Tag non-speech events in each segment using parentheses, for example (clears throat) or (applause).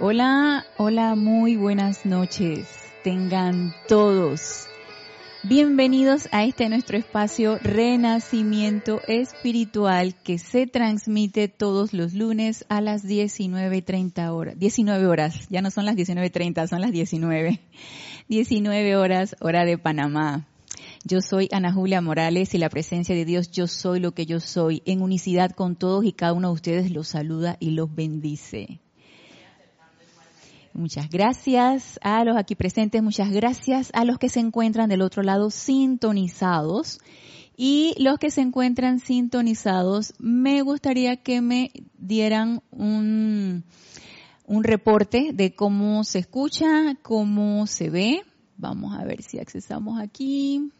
Hola, hola, muy buenas noches. Tengan todos. Bienvenidos a este nuestro espacio Renacimiento Espiritual que se transmite todos los lunes a las 19.30 horas. 19 horas, ya no son las 19.30, son las 19. 19 horas, hora de Panamá. Yo soy Ana Julia Morales y la presencia de Dios, yo soy lo que yo soy, en unicidad con todos y cada uno de ustedes los saluda y los bendice. Muchas gracias a los aquí presentes, muchas gracias a los que se encuentran del otro lado sintonizados. Y los que se encuentran sintonizados, me gustaría que me dieran un, un reporte de cómo se escucha, cómo se ve. Vamos a ver si accesamos aquí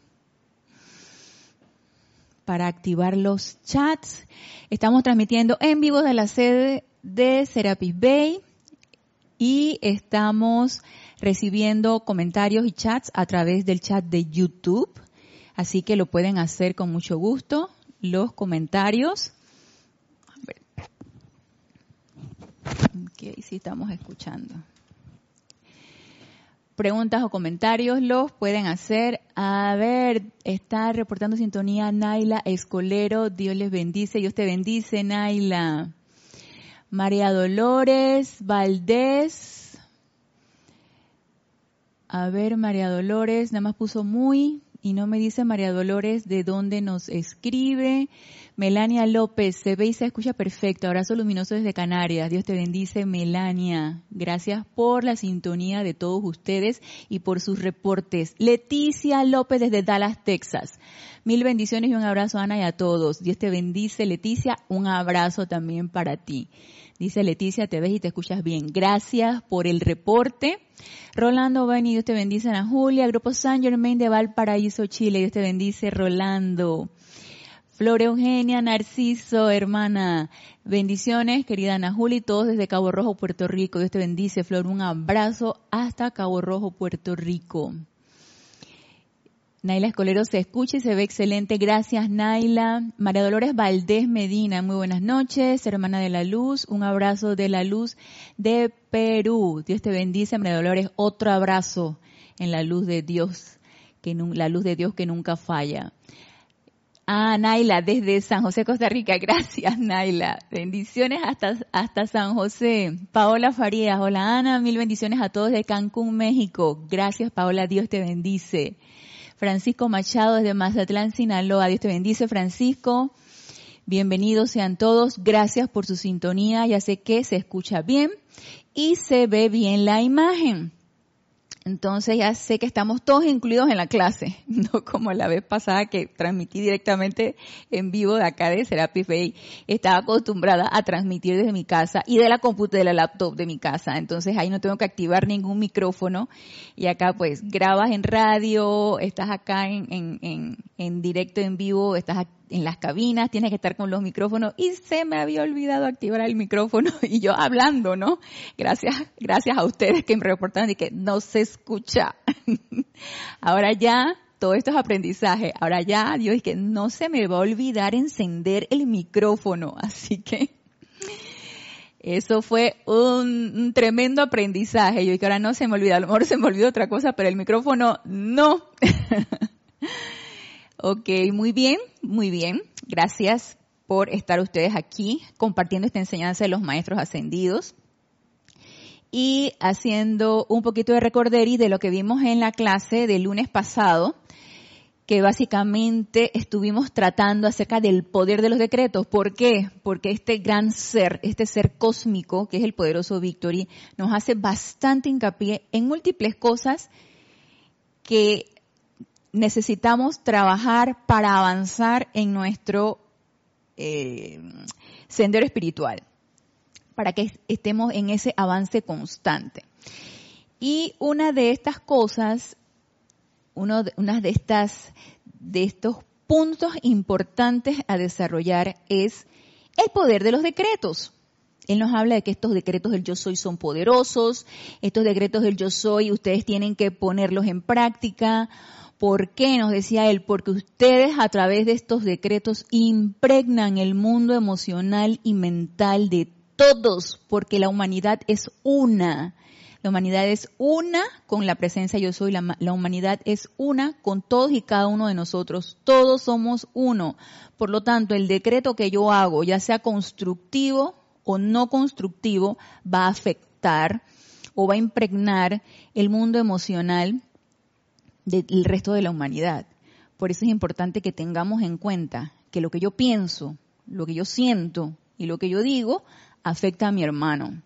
para activar los chats. Estamos transmitiendo en vivo de la sede de Serapis Bay y estamos recibiendo comentarios y chats a través del chat de YouTube. Así que lo pueden hacer con mucho gusto. Los comentarios. Ok, sí estamos escuchando preguntas o comentarios los pueden hacer. A ver, está reportando sintonía Naila Escolero. Dios les bendice. Dios te bendice, Naila. María Dolores Valdés. A ver, María Dolores, nada más puso muy y no me dice María Dolores de dónde nos escribe. Melania López, se ve y se escucha perfecto. Abrazo luminoso desde Canarias. Dios te bendice, Melania. Gracias por la sintonía de todos ustedes y por sus reportes. Leticia López desde Dallas, Texas. Mil bendiciones y un abrazo, Ana, y a todos. Dios te bendice, Leticia. Un abrazo también para ti. Dice Leticia, te ves y te escuchas bien. Gracias por el reporte. Rolando Beni, Dios te bendice, Ana Julia. Grupo San Germain de Valparaíso, Chile. Dios te bendice, Rolando. Flor Eugenia, Narciso, hermana. Bendiciones, querida Ana Juli, todos desde Cabo Rojo, Puerto Rico. Dios te bendice, Flor. Un abrazo hasta Cabo Rojo, Puerto Rico. Naila Escolero se escucha y se ve excelente. Gracias, Naila. María Dolores Valdés Medina, muy buenas noches. Hermana de la Luz, un abrazo de la Luz de Perú. Dios te bendice, María Dolores. Otro abrazo en la luz de Dios, que la luz de Dios que nunca falla. Ah, Naila, desde San José, Costa Rica. (laughs) Gracias, Naila. Bendiciones hasta, hasta San José. Paola Farías. Hola, Ana. Mil bendiciones a todos de Cancún, México. Gracias, Paola. Dios te bendice. Francisco Machado desde Mazatlán, Sinaloa. Dios te bendice, Francisco. Bienvenidos sean todos. Gracias por su sintonía. Ya sé que se escucha bien y se ve bien la imagen. Entonces ya sé que estamos todos incluidos en la clase, (laughs) no como la vez pasada que transmití directamente en vivo de acá de Serapis Bay. Estaba acostumbrada a transmitir desde mi casa y de la computadora, de la laptop de mi casa. Entonces ahí no tengo que activar ningún micrófono y acá pues grabas en radio, estás acá en, en, en directo en vivo, estás en las cabinas, tienes que estar con los micrófonos y se me había olvidado activar el micrófono (laughs) y yo hablando, ¿no? Gracias, gracias a ustedes que me reportaron y que no se escucha. (laughs) Ahora ya, todo esto es aprendizaje. Ahora ya, Dios, es que no se me va a olvidar encender el micrófono. (laughs) Así que eso fue un, tremendo aprendizaje. Yo que ahora no se me olvida, a lo mejor se me olvidó otra cosa, pero el micrófono no. Ok, muy bien, muy bien. Gracias por estar ustedes aquí compartiendo esta enseñanza de los maestros ascendidos y haciendo un poquito de recorderi de lo que vimos en la clase del lunes pasado, que básicamente estuvimos tratando acerca del poder de los decretos. ¿Por qué? Porque este gran ser, este ser cósmico, que es el poderoso Victory, nos hace bastante hincapié en múltiples cosas que necesitamos trabajar para avanzar en nuestro eh, sendero espiritual, para que estemos en ese avance constante. Y una de estas cosas, uno de, una de estas, de estos puntos importantes a desarrollar es el poder de los decretos. Él nos habla de que estos decretos del yo soy son poderosos, estos decretos del yo soy ustedes tienen que ponerlos en práctica, ¿Por qué? Nos decía él, porque ustedes a través de estos decretos impregnan el mundo emocional y mental de todos, porque la humanidad es una. La humanidad es una con la presencia yo soy. La, la, humanidad es una con todos y cada uno de nosotros. Todos somos uno. Por lo tanto, el decreto que yo hago, ya sea constructivo o no constructivo, va a afectar o va a impregnar el mundo emocional del resto de la humanidad. Por eso es importante que tengamos en cuenta que lo que yo pienso, lo que yo siento y lo que yo digo afecta a mi hermano.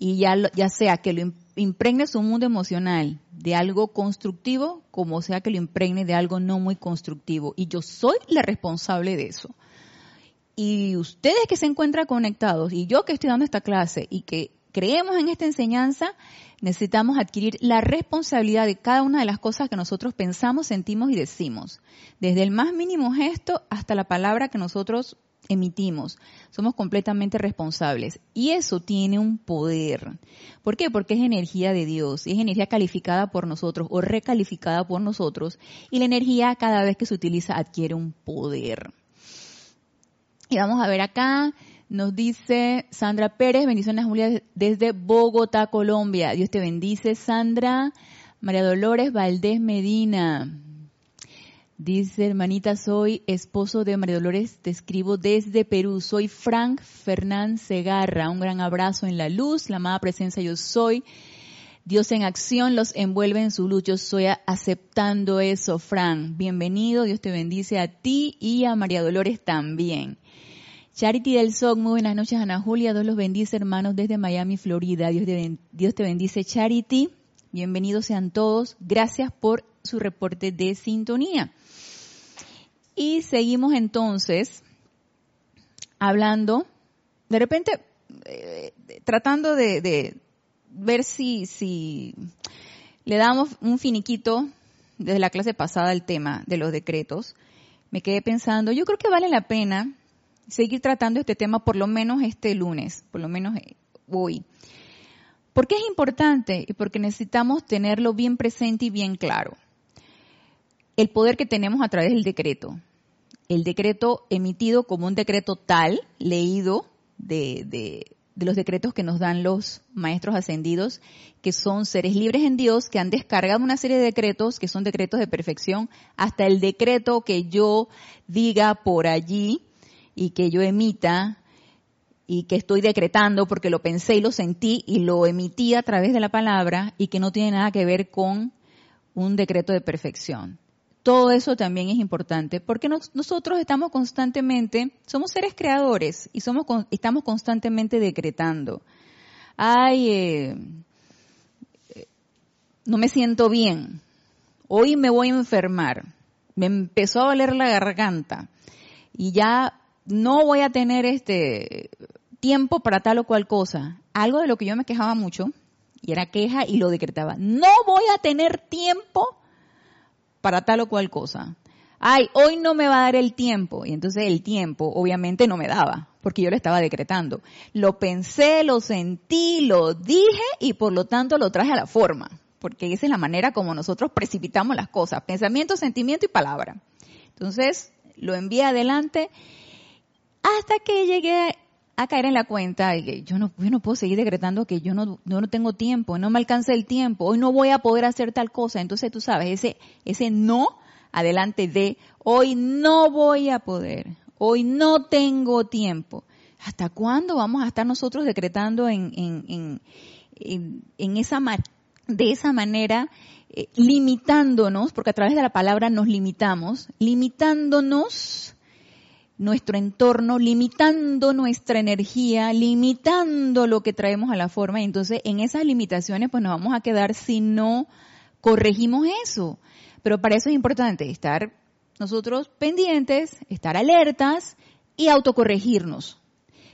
Y ya, ya sea que lo impregne su mundo emocional de algo constructivo, como sea que lo impregne de algo no muy constructivo. Y yo soy la responsable de eso. Y ustedes que se encuentran conectados y yo que estoy dando esta clase y que creemos en esta enseñanza, necesitamos adquirir la responsabilidad de cada una de las cosas que nosotros pensamos, sentimos y decimos. Desde el más mínimo gesto hasta la palabra que nosotros emitimos. Somos completamente responsables. Y eso tiene un poder. ¿Por qué? Porque es energía de Dios. Es energía calificada por nosotros o recalificada por nosotros. Y la energía cada vez que se utiliza adquiere un poder. Y vamos a ver acá, nos dice Sandra Pérez, bendiciones Julia desde Bogotá, Colombia. Dios te bendice, Sandra. María Dolores Valdés Medina. Dice, hermanita, soy esposo de María Dolores, te escribo desde Perú. Soy Frank Fernán Segarra. Un gran abrazo en la luz, la amada presencia yo soy. Dios en acción los envuelve en su luz. Yo soy aceptando eso, Frank. Bienvenido, Dios te bendice a ti y a María Dolores también. Charity del SOC, muy buenas noches Ana Julia, Dios los bendice hermanos desde Miami, Florida. Dios te, Dios te bendice Charity, bienvenidos sean todos, gracias por su reporte de sintonía. Y seguimos entonces hablando, de repente eh, tratando de, de, ver si, si le damos un finiquito desde la clase pasada al tema de los decretos. Me quedé pensando, yo creo que vale la pena seguir tratando este tema por lo menos este lunes, por lo menos eh, hoy. ¿Por qué es importante? Y porque necesitamos tenerlo bien presente y bien claro. El poder que tenemos a través del decreto. El decreto emitido como un decreto tal, leído de, de, de los decretos que nos dan los maestros ascendidos, que son seres libres en Dios, que han descargado una serie de decretos, que son decretos de perfección, hasta el decreto que yo diga por allí, y que yo emita y que estoy decretando porque lo pensé y lo sentí y lo emití a través de la palabra y que no tiene nada que ver con un decreto de perfección. Todo eso también es importante porque nosotros estamos constantemente, somos seres creadores y somos, estamos constantemente decretando. Ay, eh, no me siento bien. Hoy me voy a enfermar. Me empezó a doler la garganta y ya no voy a tener este tiempo para tal o cual cosa. Algo de lo que yo me quejaba mucho, y era queja y lo decretaba. No voy a tener tiempo para tal o cual cosa. Ay, hoy no me va a dar el tiempo. Y entonces el tiempo obviamente no me daba, porque yo lo estaba decretando. Lo pensé, lo sentí, lo dije y por lo tanto lo traje a la forma. Porque esa es la manera como nosotros precipitamos las cosas. Pensamiento, sentimiento y palabra. Entonces lo envié adelante hasta que llegué a caer en la cuenta de que yo no, no puedo seguir decretando que yo no, no tengo tiempo, no me alcanza el tiempo, hoy no voy a poder hacer tal cosa. Entonces tú sabes, ese, ese no adelante de hoy no voy a poder, hoy no tengo tiempo. ¿Hasta cuándo vamos a estar nosotros decretando en, en, en, en esa de esa manera, eh, limitándonos, porque a través de la palabra nos limitamos, limitándonos nuestro entorno, limitando nuestra energía, limitando lo que traemos a la forma. Y entonces en esas limitaciones pues nos vamos a quedar si no corregimos eso. Pero para eso es importante estar nosotros pendientes, estar alertas y autocorregirnos.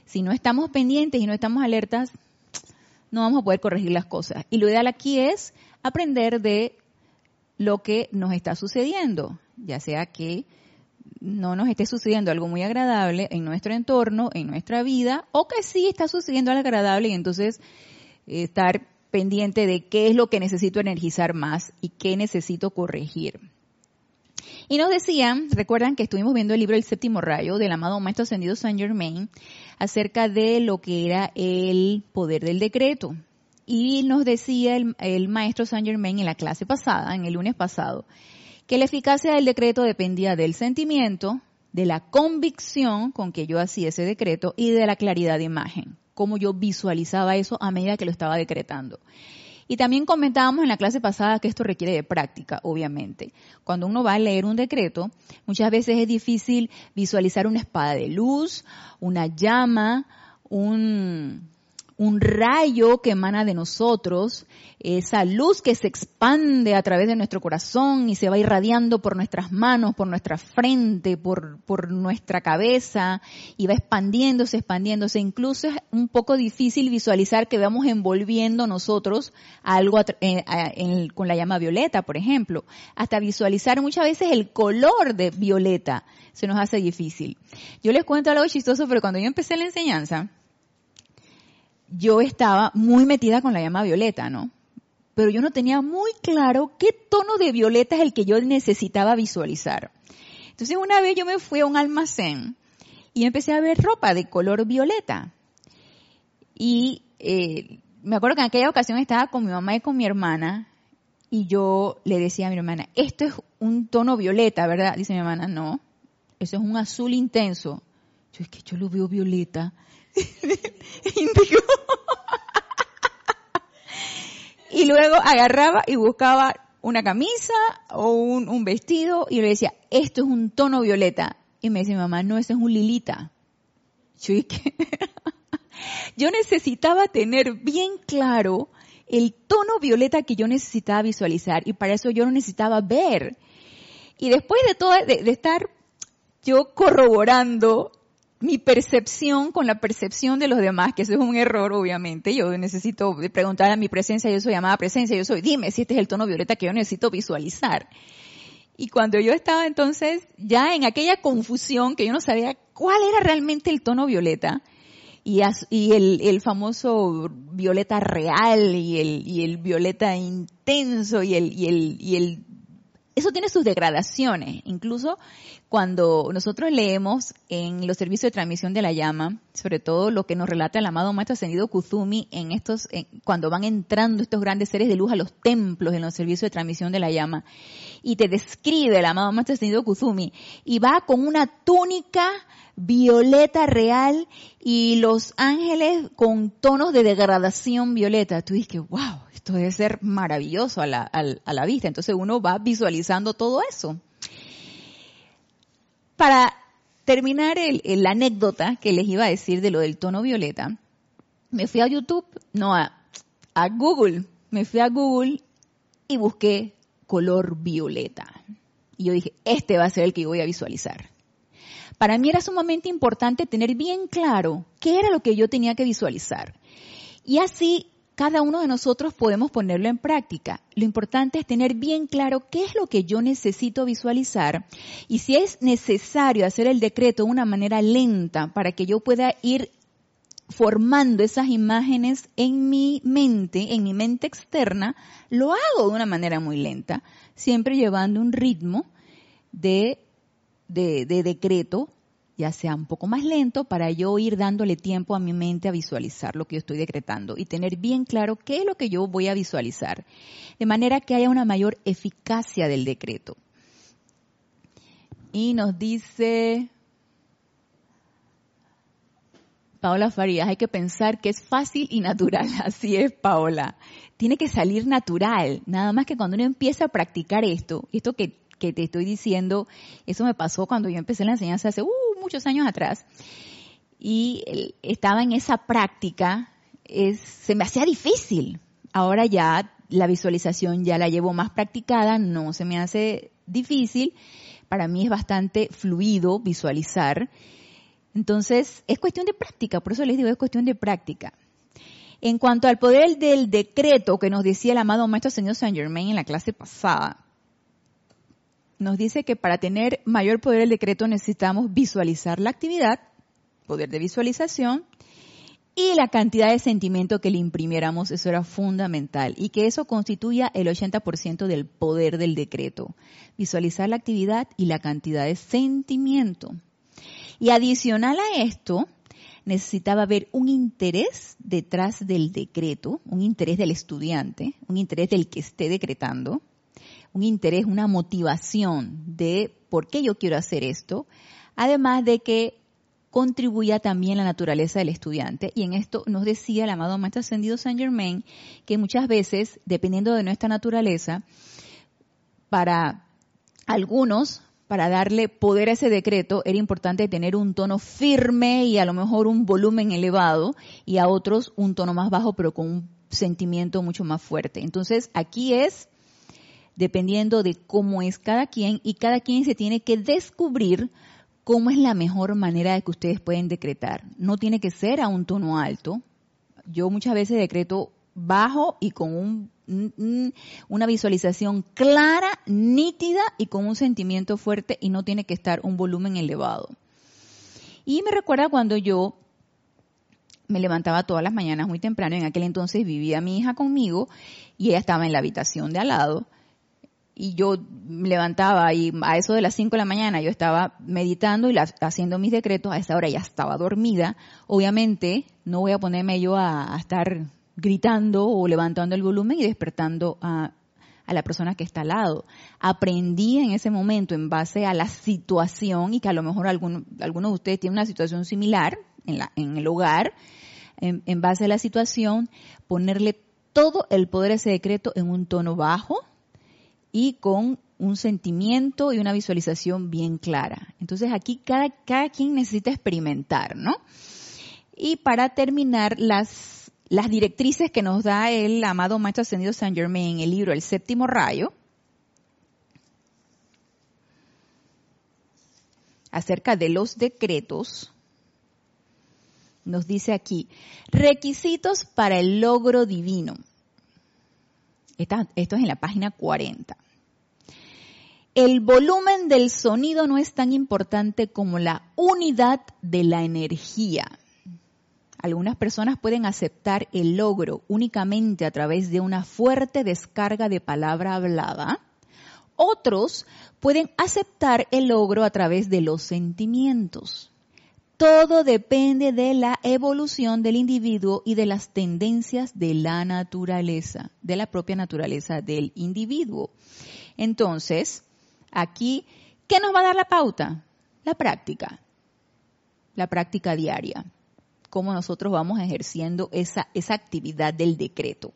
Si no estamos pendientes y no estamos alertas, no vamos a poder corregir las cosas. Y lo ideal aquí es aprender de lo que nos está sucediendo, ya sea que no nos esté sucediendo algo muy agradable en nuestro entorno, en nuestra vida, o que sí está sucediendo algo agradable y entonces eh, estar pendiente de qué es lo que necesito energizar más y qué necesito corregir. Y nos decían, recuerdan que estuvimos viendo el libro El séptimo rayo del amado Maestro Ascendido Saint Germain acerca de lo que era el poder del decreto. Y nos decía el, el Maestro Saint Germain en la clase pasada, en el lunes pasado, que la eficacia del decreto dependía del sentimiento, de la convicción con que yo hacía ese decreto y de la claridad de imagen, cómo yo visualizaba eso a medida que lo estaba decretando. Y también comentábamos en la clase pasada que esto requiere de práctica, obviamente. Cuando uno va a leer un decreto, muchas veces es difícil visualizar una espada de luz, una llama, un, un rayo que emana de nosotros, esa luz que se expande a través de nuestro corazón y se va irradiando por nuestras manos, por nuestra frente, por, por nuestra cabeza y va expandiéndose, expandiéndose. Incluso es un poco difícil visualizar que vamos envolviendo nosotros algo eh, con la llama violeta, por ejemplo. Hasta visualizar muchas veces el color de violeta se nos hace difícil. Yo les cuento algo chistoso, pero cuando yo empecé la enseñanza, yo estaba muy metida con la llama violeta, ¿no? Pero yo no tenía muy claro qué tono de violeta es el que yo necesitaba visualizar. Entonces una vez yo me fui a un almacén y empecé a ver ropa de color violeta. Y eh, me acuerdo que en aquella ocasión estaba con mi mamá y con mi hermana y yo le decía a mi hermana, esto es un tono violeta, ¿verdad? Dice mi hermana, no, eso es un azul intenso. Yo es que yo lo veo violeta. (laughs) y luego agarraba y buscaba una camisa o un, vestido y le decía, esto es un tono violeta. Y me mi mamá, no, ese es un lilita. Yo, (laughs) yo necesitaba tener bien claro el tono violeta que yo necesitaba visualizar y para eso yo lo necesitaba ver. Y después de todo, de estar yo corroborando mi percepción con la percepción de los demás, que eso es un error, obviamente. Yo necesito preguntar a mi presencia, yo soy llamada presencia, yo soy, dime si este es el tono violeta que yo necesito visualizar. Y cuando yo estaba entonces ya en aquella confusión que yo no sabía cuál era realmente el tono violeta, y, el, el, famoso violeta real y el, y el violeta intenso y el, y el, y el eso tiene sus degradaciones. Incluso cuando nosotros leemos en los servicios de transmisión de la llama, sobre todo lo que nos relata el amado Maestro Ascendido Kuzumi en estos, cuando van entrando estos grandes seres de luz a los templos en los servicios de transmisión de la llama, y te describe el amado Maestro Ascendido Kuzumi, y va con una túnica violeta real y los ángeles con tonos de degradación violeta. Tú dices que, wow, esto debe ser maravilloso a la, a la vista. Entonces uno va visualizando todo eso. Para terminar la anécdota que les iba a decir de lo del tono violeta, me fui a YouTube, no a, a Google, me fui a Google y busqué color violeta. Y yo dije, este va a ser el que voy a visualizar. Para mí era sumamente importante tener bien claro qué era lo que yo tenía que visualizar. Y así cada uno de nosotros podemos ponerlo en práctica. Lo importante es tener bien claro qué es lo que yo necesito visualizar y si es necesario hacer el decreto de una manera lenta para que yo pueda ir formando esas imágenes en mi mente, en mi mente externa, lo hago de una manera muy lenta, siempre llevando un ritmo de, de, de decreto ya sea un poco más lento para yo ir dándole tiempo a mi mente a visualizar lo que yo estoy decretando y tener bien claro qué es lo que yo voy a visualizar, de manera que haya una mayor eficacia del decreto. Y nos dice Paola Farías, hay que pensar que es fácil y natural. (laughs) Así es, Paola. Tiene que salir natural. Nada más que cuando uno empieza a practicar esto, esto que, que te estoy diciendo, eso me pasó cuando yo empecé la enseñanza hace uh, muchos años atrás, y estaba en esa práctica, es, se me hacía difícil. Ahora ya la visualización ya la llevo más practicada, no se me hace difícil. Para mí es bastante fluido visualizar. Entonces, es cuestión de práctica, por eso les digo, es cuestión de práctica. En cuanto al poder del decreto que nos decía el amado Maestro Señor Saint Germain en la clase pasada, nos dice que para tener mayor poder del decreto necesitamos visualizar la actividad, poder de visualización, y la cantidad de sentimiento que le imprimiéramos, eso era fundamental, y que eso constituya el 80% del poder del decreto. Visualizar la actividad y la cantidad de sentimiento. Y adicional a esto, necesitaba haber un interés detrás del decreto, un interés del estudiante, un interés del que esté decretando, un interés, una motivación de por qué yo quiero hacer esto, además de que contribuya también la naturaleza del estudiante. Y en esto nos decía el amado Maestro Ascendido Saint Germain que muchas veces, dependiendo de nuestra naturaleza, para algunos, para darle poder a ese decreto, era importante tener un tono firme y a lo mejor un volumen elevado, y a otros un tono más bajo, pero con un sentimiento mucho más fuerte. Entonces, aquí es dependiendo de cómo es cada quien y cada quien se tiene que descubrir cómo es la mejor manera de que ustedes pueden decretar. No tiene que ser a un tono alto. Yo muchas veces decreto bajo y con un, una visualización clara, nítida y con un sentimiento fuerte y no tiene que estar un volumen elevado. Y me recuerda cuando yo me levantaba todas las mañanas muy temprano, en aquel entonces vivía mi hija conmigo y ella estaba en la habitación de al lado y yo levantaba y a eso de las 5 de la mañana yo estaba meditando y haciendo mis decretos, a esa hora ya estaba dormida, obviamente no voy a ponerme yo a, estar gritando o levantando el volumen y despertando a, a, la persona que está al lado. Aprendí en ese momento en base a la situación y que a lo mejor alguno, algunos de ustedes tienen una situación similar en, la, en el hogar, en, en base a la situación, ponerle todo el poder a ese decreto en un tono bajo, y con un sentimiento y una visualización bien clara. Entonces aquí cada, cada quien necesita experimentar, ¿no? Y para terminar, las, las directrices que nos da el amado Maestro Ascendido Saint Germain en el libro El Séptimo Rayo, acerca de los decretos, nos dice aquí, requisitos para el logro divino. esto es en la página 40 el volumen del sonido no es tan importante como la unidad de la energía. Algunas personas pueden aceptar el logro únicamente a través de una fuerte descarga de palabra hablada. Otros pueden aceptar el logro a través de los sentimientos. Todo depende de la evolución del individuo y de las tendencias de la naturaleza, de la propia naturaleza del individuo. Entonces, Aquí, ¿qué nos va a dar la pauta? La práctica, la práctica diaria, cómo nosotros vamos ejerciendo esa, esa actividad del decreto.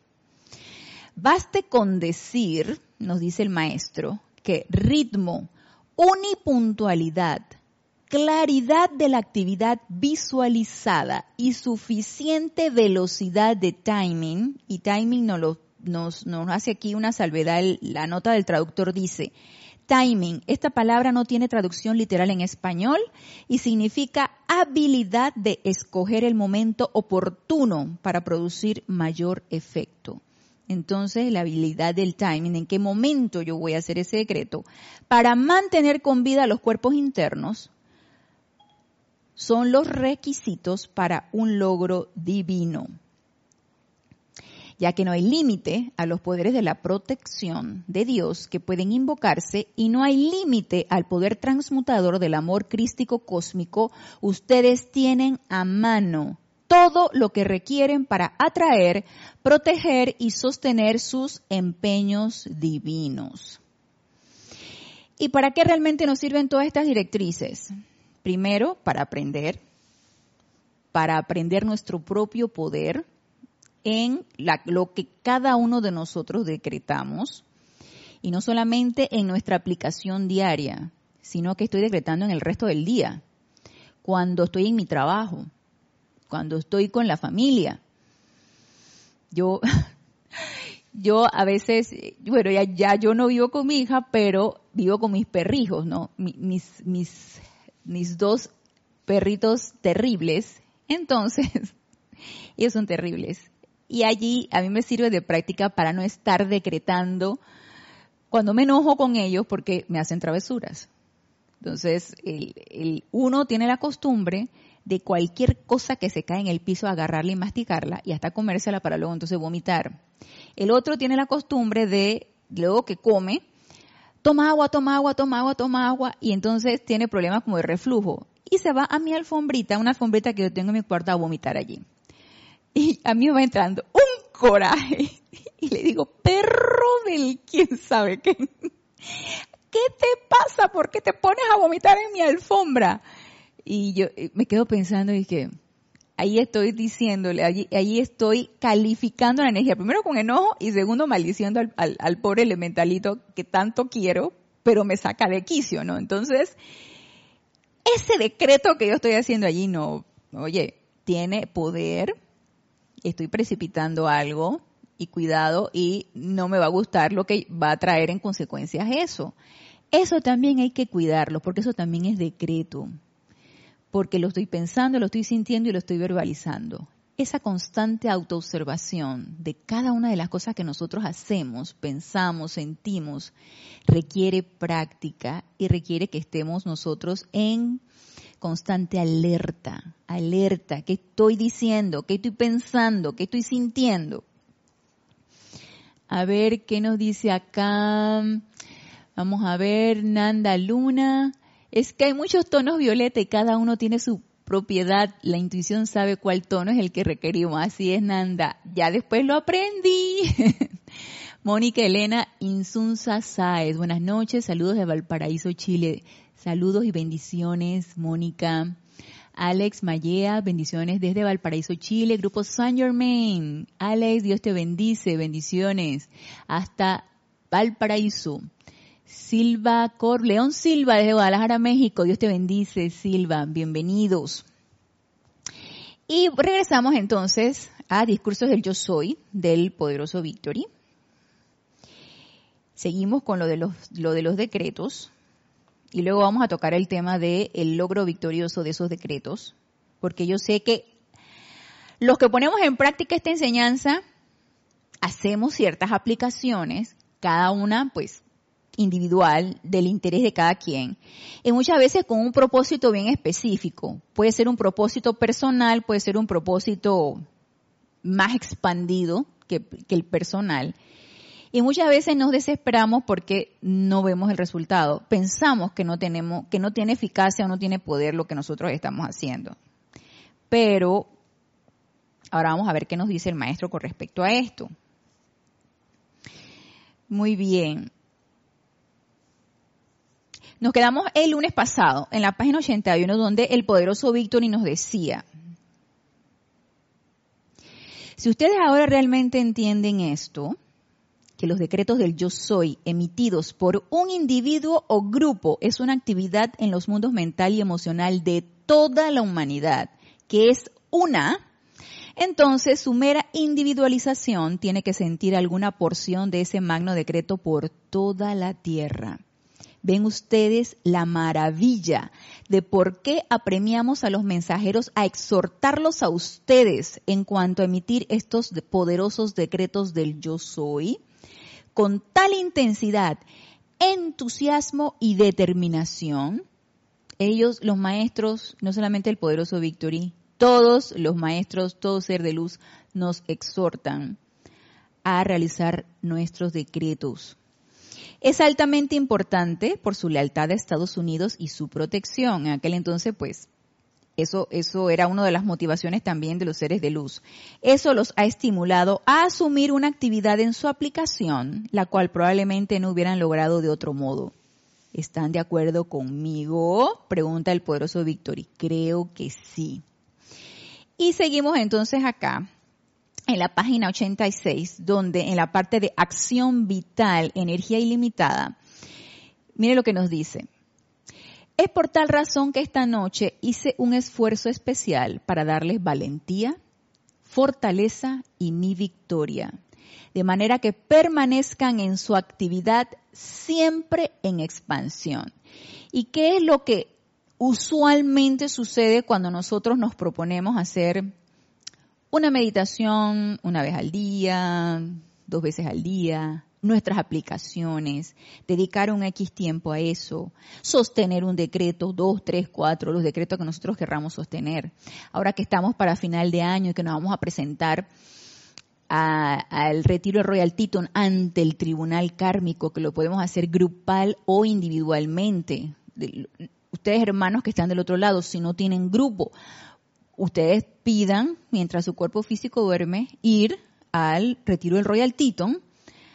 Baste con decir, nos dice el maestro, que ritmo, unipuntualidad, claridad de la actividad visualizada y suficiente velocidad de timing, y timing nos, nos, nos hace aquí una salvedad, la nota del traductor dice, timing. Esta palabra no tiene traducción literal en español y significa habilidad de escoger el momento oportuno para producir mayor efecto. Entonces, la habilidad del timing, en qué momento yo voy a hacer ese decreto, para mantener con vida los cuerpos internos, son los requisitos para un logro divino ya que no hay límite a los poderes de la protección de Dios que pueden invocarse y no hay límite al poder transmutador del amor crístico cósmico, ustedes tienen a mano todo lo que requieren para atraer, proteger y sostener sus empeños divinos. ¿Y para qué realmente nos sirven todas estas directrices? Primero, para aprender, para aprender nuestro propio poder, en lo que cada uno de nosotros decretamos, y no solamente en nuestra aplicación diaria, sino que estoy decretando en el resto del día, cuando estoy en mi trabajo, cuando estoy con la familia. Yo, (laughs) yo a veces, bueno, ya, ya yo no vivo con mi hija, pero vivo con mis perrijos, ¿no? Mis, mis, mis dos perritos terribles. Entonces, (laughs) ellos son terribles. Y allí a mí me sirve de práctica para no estar decretando cuando me enojo con ellos porque me hacen travesuras. Entonces, el, uno tiene la costumbre de cualquier cosa que se cae en el piso, agarrarla y masticarla y hasta comérsela para luego entonces vomitar. El otro tiene la costumbre de, luego que come, toma agua, toma agua, toma agua, toma agua y entonces tiene problemas como de reflujo. Y se va a mi alfombrita, una alfombrita que yo tengo en mi cuarto a vomitar allí. Y a mí me va entrando un coraje. Y le digo, perro del quién sabe qué. ¿Qué te pasa? ¿Por qué te pones a vomitar en mi alfombra? Y yo me quedo pensando y que ahí estoy diciéndole, allí, ahí estoy calificando la energía, primero con enojo y segundo maldiciendo al, al, pobre elementalito que tanto quiero, pero me saca de quicio, ¿no? Entonces, ese decreto que yo estoy haciendo allí no, oye, tiene poder, estoy precipitando algo y cuidado y no me va a gustar lo que va a traer en consecuencias eso. Eso también hay que cuidarlo porque eso también es decreto. Porque lo estoy pensando, lo estoy sintiendo y lo estoy verbalizando. Esa constante autoobservación de cada una de las cosas que nosotros hacemos, pensamos, sentimos, requiere práctica y requiere que estemos nosotros en constante alerta, alerta, ¿qué estoy diciendo? ¿Qué estoy pensando? ¿Qué estoy sintiendo? A ver qué nos dice acá. Vamos a ver, Nanda Luna. Es que hay muchos tonos violeta y cada uno tiene su propiedad. La intuición sabe cuál tono es el que requerimos. Así es, Nanda. Ya después lo aprendí. (laughs) Mónica Elena Insunza Sáez. Buenas noches. Saludos de Valparaíso, Chile. Saludos y bendiciones, Mónica. Alex Mallea, bendiciones desde Valparaíso, Chile. Grupo San Germain. Alex, Dios te bendice, bendiciones. Hasta Valparaíso. Silva Cor, León Silva desde Guadalajara, México. Dios te bendice, Silva. Bienvenidos. Y regresamos entonces a Discursos del Yo Soy del poderoso Victory. Seguimos con lo de los, lo de los decretos. Y luego vamos a tocar el tema del el logro victorioso de esos decretos, porque yo sé que los que ponemos en práctica esta enseñanza, hacemos ciertas aplicaciones, cada una pues individual del interés de cada quien, y muchas veces con un propósito bien específico. Puede ser un propósito personal, puede ser un propósito más expandido que, que el personal. Y muchas veces nos desesperamos porque no vemos el resultado. Pensamos que no tenemos, que no tiene eficacia o no tiene poder lo que nosotros estamos haciendo. Pero ahora vamos a ver qué nos dice el maestro con respecto a esto. Muy bien. Nos quedamos el lunes pasado en la página 81 donde el poderoso Victory nos decía, si ustedes ahora realmente entienden esto, que los decretos del yo soy emitidos por un individuo o grupo es una actividad en los mundos mental y emocional de toda la humanidad, que es una, entonces su mera individualización tiene que sentir alguna porción de ese magno decreto por toda la tierra. Ven ustedes la maravilla de por qué apremiamos a los mensajeros a exhortarlos a ustedes en cuanto a emitir estos poderosos decretos del yo soy con tal intensidad, entusiasmo y determinación, ellos, los maestros, no solamente el poderoso Victory, todos los maestros, todo ser de luz, nos exhortan a realizar nuestros decretos. Es altamente importante por su lealtad a Estados Unidos y su protección. En aquel entonces, pues, eso, eso era una de las motivaciones también de los seres de luz. Eso los ha estimulado a asumir una actividad en su aplicación, la cual probablemente no hubieran logrado de otro modo. ¿Están de acuerdo conmigo? Pregunta el poderoso Victory. Creo que sí. Y seguimos entonces acá, en la página 86, donde en la parte de acción vital, energía ilimitada, mire lo que nos dice. Es por tal razón que esta noche hice un esfuerzo especial para darles valentía, fortaleza y mi victoria, de manera que permanezcan en su actividad siempre en expansión. ¿Y qué es lo que usualmente sucede cuando nosotros nos proponemos hacer una meditación una vez al día, dos veces al día, nuestras aplicaciones, dedicar un X tiempo a eso, sostener un decreto, dos, tres, cuatro, los decretos que nosotros querramos sostener. Ahora que estamos para final de año y que nos vamos a presentar al retiro Royal Teton ante el tribunal kármico, que lo podemos hacer grupal o individualmente. Ustedes hermanos que están del otro lado, si no tienen grupo, ustedes pidan, mientras su cuerpo físico duerme, ir al retiro del Royal Teton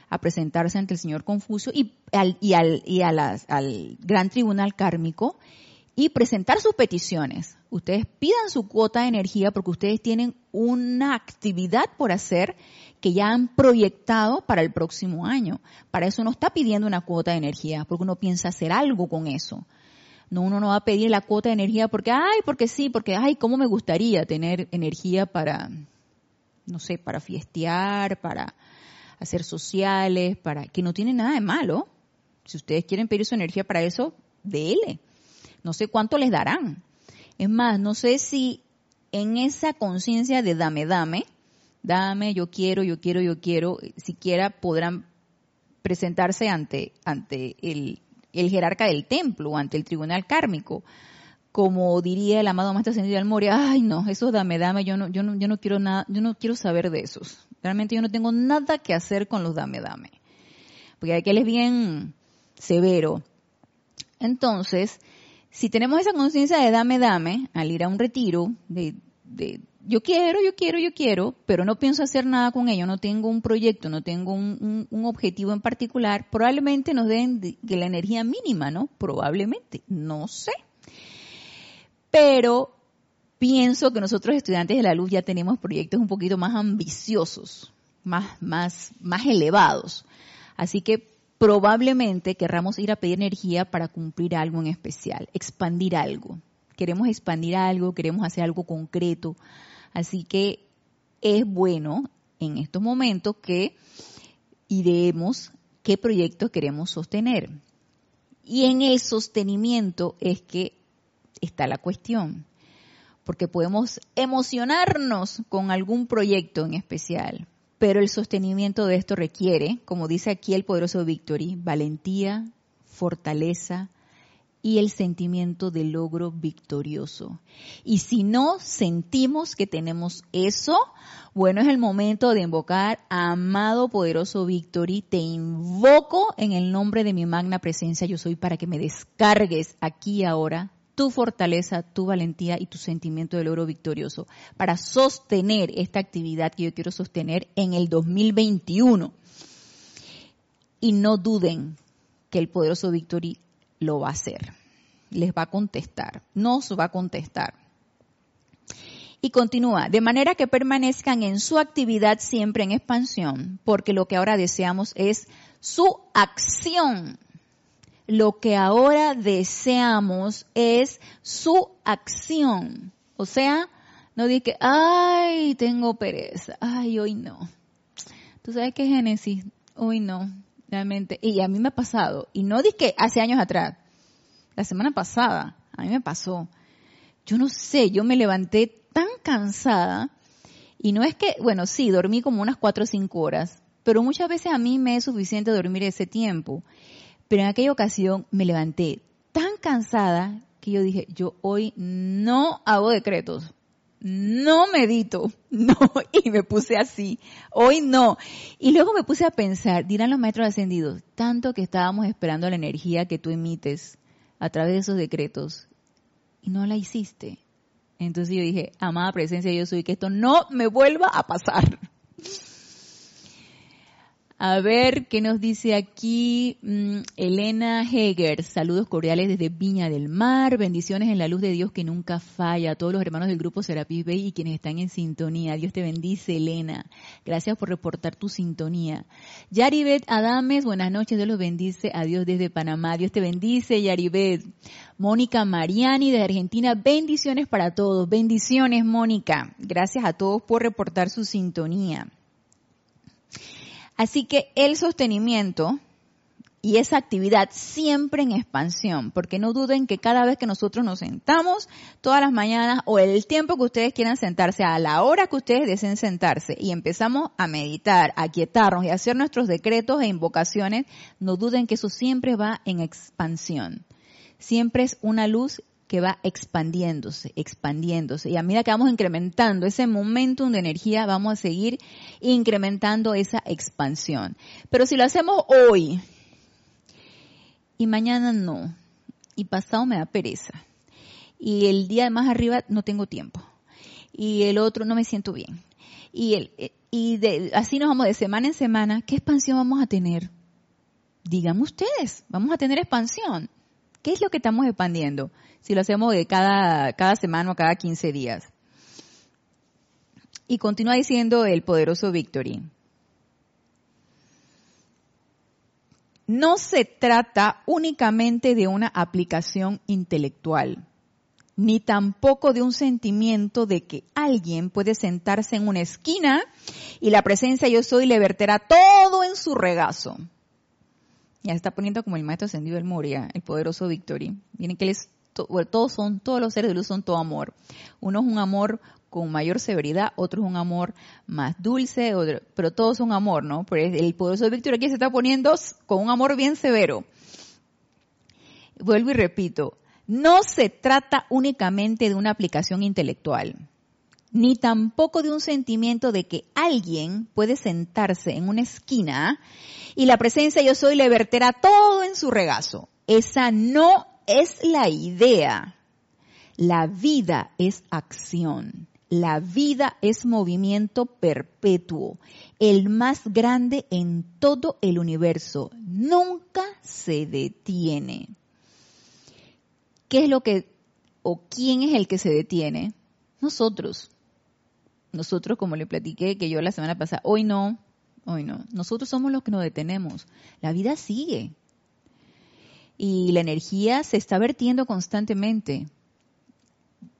a presentarse ante el señor Confucio y al, y al, y al gran tribunal kármico y presentar sus peticiones. Ustedes pidan su cuota de energía porque ustedes tienen una actividad por hacer que ya han proyectado para el próximo año. Para eso uno está pidiendo una cuota de energía, porque uno piensa hacer algo con eso. No, uno no va a pedir la cuota de energía porque, ay, porque sí, porque, ay, cómo me gustaría tener energía para, no sé, para fiestear, para hacer sociales, para, que no tiene nada de malo. Si ustedes quieren pedir su energía para eso, déle. No sé cuánto les darán. Es más, no sé si en esa conciencia de dame, dame, dame, yo quiero, yo quiero, yo quiero, siquiera podrán presentarse ante, ante el, el jerarca del templo ante el tribunal kármico. Como diría el amado Maestro Ascendido del Moria, ay no, eso dame, dame, yo no, yo no, yo no quiero nada, yo no quiero saber de esos. Realmente yo no tengo nada que hacer con los dame, dame. Porque aquel es bien severo. Entonces, si tenemos esa conciencia de dame, dame, al ir a un retiro, de, de, yo quiero, yo quiero, yo quiero, pero no pienso hacer nada con ello, no tengo un proyecto, no tengo un, objetivo en particular, probablemente nos den de, la energía mínima, ¿no? Probablemente, no sé. Pero pienso que nosotros estudiantes de la luz ya tenemos proyectos un poquito más ambiciosos, más, más, más elevados. Así que probablemente querramos ir a pedir energía para cumplir algo en especial, expandir algo. Queremos expandir algo, queremos hacer algo concreto. Así que es bueno en estos momentos que ideemos qué proyectos queremos sostener. Y en el sostenimiento es que está la cuestión, porque podemos emocionarnos con algún proyecto en especial, pero el sostenimiento de esto requiere, como dice aquí el poderoso Victory, valentía, fortaleza y el sentimiento de logro victorioso. Y si no sentimos que tenemos eso, bueno, es el momento de invocar, amado poderoso Victory, te invoco en el nombre de mi magna presencia yo soy para que me descargues aquí ahora tu fortaleza, tu valentía y tu sentimiento de logro victorioso para sostener esta actividad que yo quiero sostener en el 2021. Y no duden que el poderoso Victory lo va a hacer. Les va a contestar, nos va a contestar. Y continúa, de manera que permanezcan en su actividad siempre en expansión, porque lo que ahora deseamos es su acción lo que ahora deseamos es su acción. O sea, no dije, ay, tengo pereza, ay, hoy no. Tú sabes que Génesis, hoy no, realmente. Y a mí me ha pasado, y no dije hace años atrás, la semana pasada, a mí me pasó. Yo no sé, yo me levanté tan cansada, y no es que, bueno, sí, dormí como unas cuatro o cinco horas, pero muchas veces a mí me es suficiente dormir ese tiempo. Pero en aquella ocasión me levanté tan cansada que yo dije, yo hoy no hago decretos, no medito, (laughs) no, y me puse así, hoy no. Y luego me puse a pensar, dirán los maestros ascendidos, tanto que estábamos esperando la energía que tú emites a través de esos decretos, y no la hiciste. Entonces yo dije, amada presencia, yo soy, que esto no me vuelva a pasar. A ver, ¿qué nos dice aquí mm, Elena Heger? Saludos cordiales desde Viña del Mar. Bendiciones en la luz de Dios que nunca falla. A todos los hermanos del grupo Serapis Bay y quienes están en sintonía. Dios te bendice, Elena. Gracias por reportar tu sintonía. Yaribet Adames, buenas noches. Dios los bendice. Adiós desde Panamá. Dios te bendice, Yaribet. Mónica Mariani de Argentina. Bendiciones para todos. Bendiciones, Mónica. Gracias a todos por reportar su sintonía. Así que el sostenimiento y esa actividad siempre en expansión, porque no duden que cada vez que nosotros nos sentamos, todas las mañanas o el tiempo que ustedes quieran sentarse, a la hora que ustedes deseen sentarse y empezamos a meditar, a quietarnos y a hacer nuestros decretos e invocaciones, no duden que eso siempre va en expansión. Siempre es una luz que va expandiéndose, expandiéndose. Y a medida que vamos incrementando ese momentum de energía, vamos a seguir incrementando esa expansión. Pero si lo hacemos hoy, y mañana no, y pasado me da pereza, y el día de más arriba no tengo tiempo, y el otro no me siento bien, y, el, y de, así nos vamos de semana en semana, ¿qué expansión vamos a tener? Díganme ustedes, vamos a tener expansión. ¿Qué es lo que estamos expandiendo? Si lo hacemos de cada, cada semana o cada 15 días. Y continúa diciendo el poderoso Victory. no se trata únicamente de una aplicación intelectual, ni tampoco de un sentimiento de que alguien puede sentarse en una esquina y la presencia yo soy le verterá todo en su regazo. Ya está poniendo como el maestro ascendido del Moria, el poderoso Victory. Miren que todos son, todos los seres de luz son todo amor. Uno es un amor con mayor severidad, otro es un amor más dulce, pero todos son amor, ¿no? Pero el poderoso Víctor aquí se está poniendo con un amor bien severo. Vuelvo y repito, no se trata únicamente de una aplicación intelectual, ni tampoco de un sentimiento de que alguien puede sentarse en una esquina y la presencia yo soy le verterá todo en su regazo. Esa no es la idea. La vida es acción. La vida es movimiento perpetuo, el más grande en todo el universo. Nunca se detiene. ¿Qué es lo que, o quién es el que se detiene? Nosotros. Nosotros, como le platiqué que yo la semana pasada, hoy no, hoy no. Nosotros somos los que nos detenemos. La vida sigue. Y la energía se está vertiendo constantemente.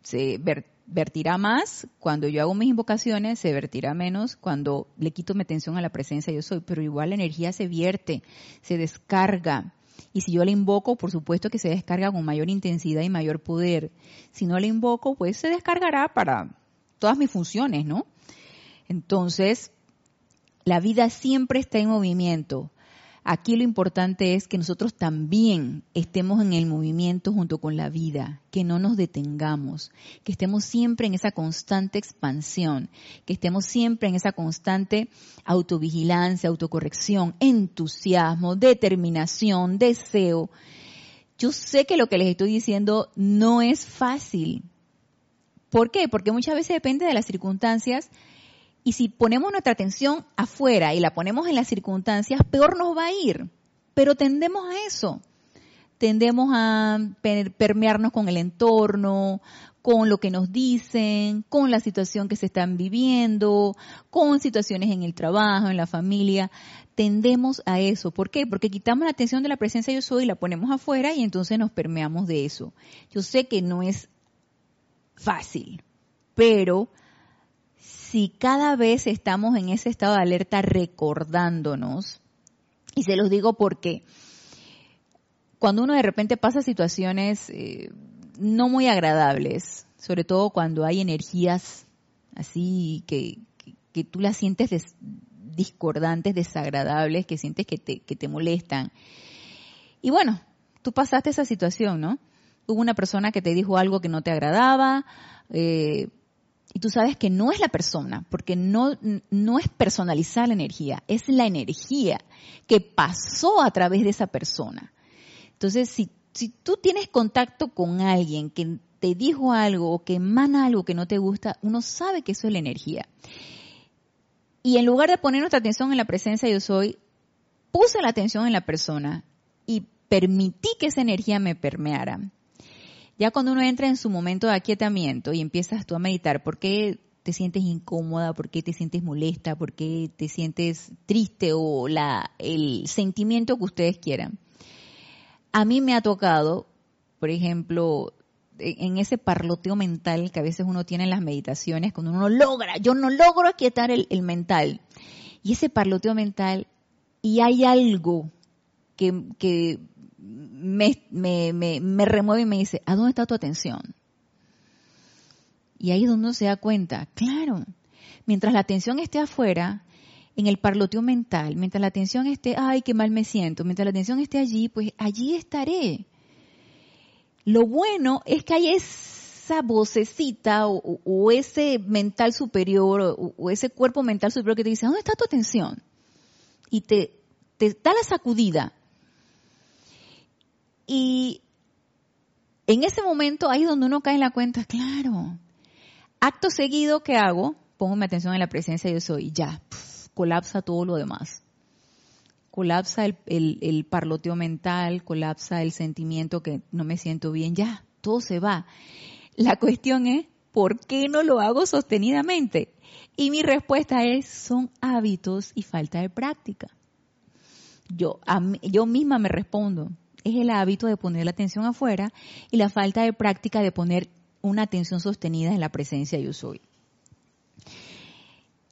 Se, vertirá más cuando yo hago mis invocaciones, se vertirá menos cuando le quito mi atención a la presencia yo soy, pero igual la energía se vierte, se descarga. Y si yo la invoco, por supuesto que se descarga con mayor intensidad y mayor poder. Si no la invoco, pues se descargará para todas mis funciones, ¿no? Entonces, la vida siempre está en movimiento. Aquí lo importante es que nosotros también estemos en el movimiento junto con la vida, que no nos detengamos, que estemos siempre en esa constante expansión, que estemos siempre en esa constante autovigilancia, autocorrección, entusiasmo, determinación, deseo. Yo sé que lo que les estoy diciendo no es fácil. ¿Por qué? Porque muchas veces depende de las circunstancias y si ponemos nuestra atención afuera y la ponemos en las circunstancias, peor nos va a ir. Pero tendemos a eso. Tendemos a permearnos con el entorno, con lo que nos dicen, con la situación que se están viviendo, con situaciones en el trabajo, en la familia. Tendemos a eso. ¿Por qué? Porque quitamos la atención de la presencia yo soy y la ponemos afuera y entonces nos permeamos de eso. Yo sé que no es fácil, pero si cada vez estamos en ese estado de alerta recordándonos, y se los digo porque cuando uno de repente pasa situaciones eh, no muy agradables, sobre todo cuando hay energías así que, que, tú las sientes discordantes, desagradables, que sientes que te, que te molestan. Y bueno, tú pasaste esa situación, ¿no? Hubo una persona que te dijo algo que no te agradaba, eh, y tú sabes que no es la persona, porque no, no es personalizar la energía, es la energía que pasó a través de esa persona. Entonces, si, si tú tienes contacto con alguien que te dijo algo o que emana algo que no te gusta, uno sabe que eso es la energía. Y en lugar de poner nuestra atención en la presencia yo soy, puse la atención en la persona y permití que esa energía me permeara. Ya cuando uno entra en su momento de aquietamiento y empiezas tú a meditar, ¿por qué te sientes incómoda? ¿Por qué te sientes molesta? ¿Por qué te sientes triste o el sentimiento que ustedes quieran? A mí me ha tocado, por ejemplo, en ese parloteo mental que a veces uno tiene en las meditaciones, cuando uno logra, yo no logro aquietar el, el mental. Y ese parloteo mental, y hay algo que, que me, me, me, remueve y me dice, ¿a dónde está tu atención? Y ahí es donde uno se da cuenta, claro, mientras la atención esté afuera, en el parloteo mental, mientras la atención esté, ay, qué mal me siento, mientras la atención esté allí, pues allí estaré. Lo bueno es que hay esa vocecita o, ese mental superior o, ese cuerpo mental superior que te dice, ¿dónde está tu atención? Y te da la sacudida. Y en ese momento ahí es donde uno cae en la cuenta, claro. Acto seguido, ¿qué hago? Pongo mi atención en la presencia yo soy, ya colapsa todo lo demás. Colapsa el, parloteo mental, colapsa el sentimiento que no me siento bien, ya, todo se va. La cuestión es, ¿por qué no lo hago sostenidamente? Y mi respuesta es, son hábitos y falta de práctica. Yo, yo misma me respondo, es el hábito de poner la atención afuera y la falta de práctica de poner una atención sostenida en la presencia yo soy.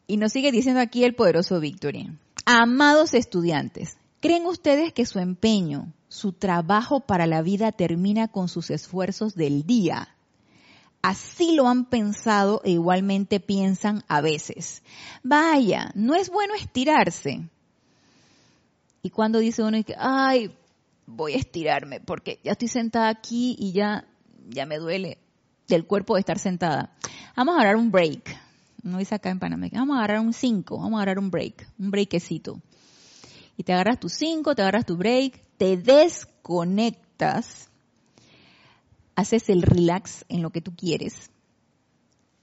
Y nos sigue diciendo aquí el poderoso Victory. Amados estudiantes, ¿creen ustedes que su empeño, su trabajo para la vida termina con sus esfuerzos del día? Así lo han pensado e igualmente piensan a veces. Vaya, no es bueno estirarse. Y cuando dice uno que, ay, voy a estirarme porque ya estoy sentada aquí y ya, ya me duele del cuerpo de estar sentada. Vamos a dar un break no dice acá en Panamá, vamos a agarrar un 5, vamos a agarrar un break, un breakecito. Y te agarras tu 5, te agarras tu break, te desconectas, haces el relax en lo que tú quieres.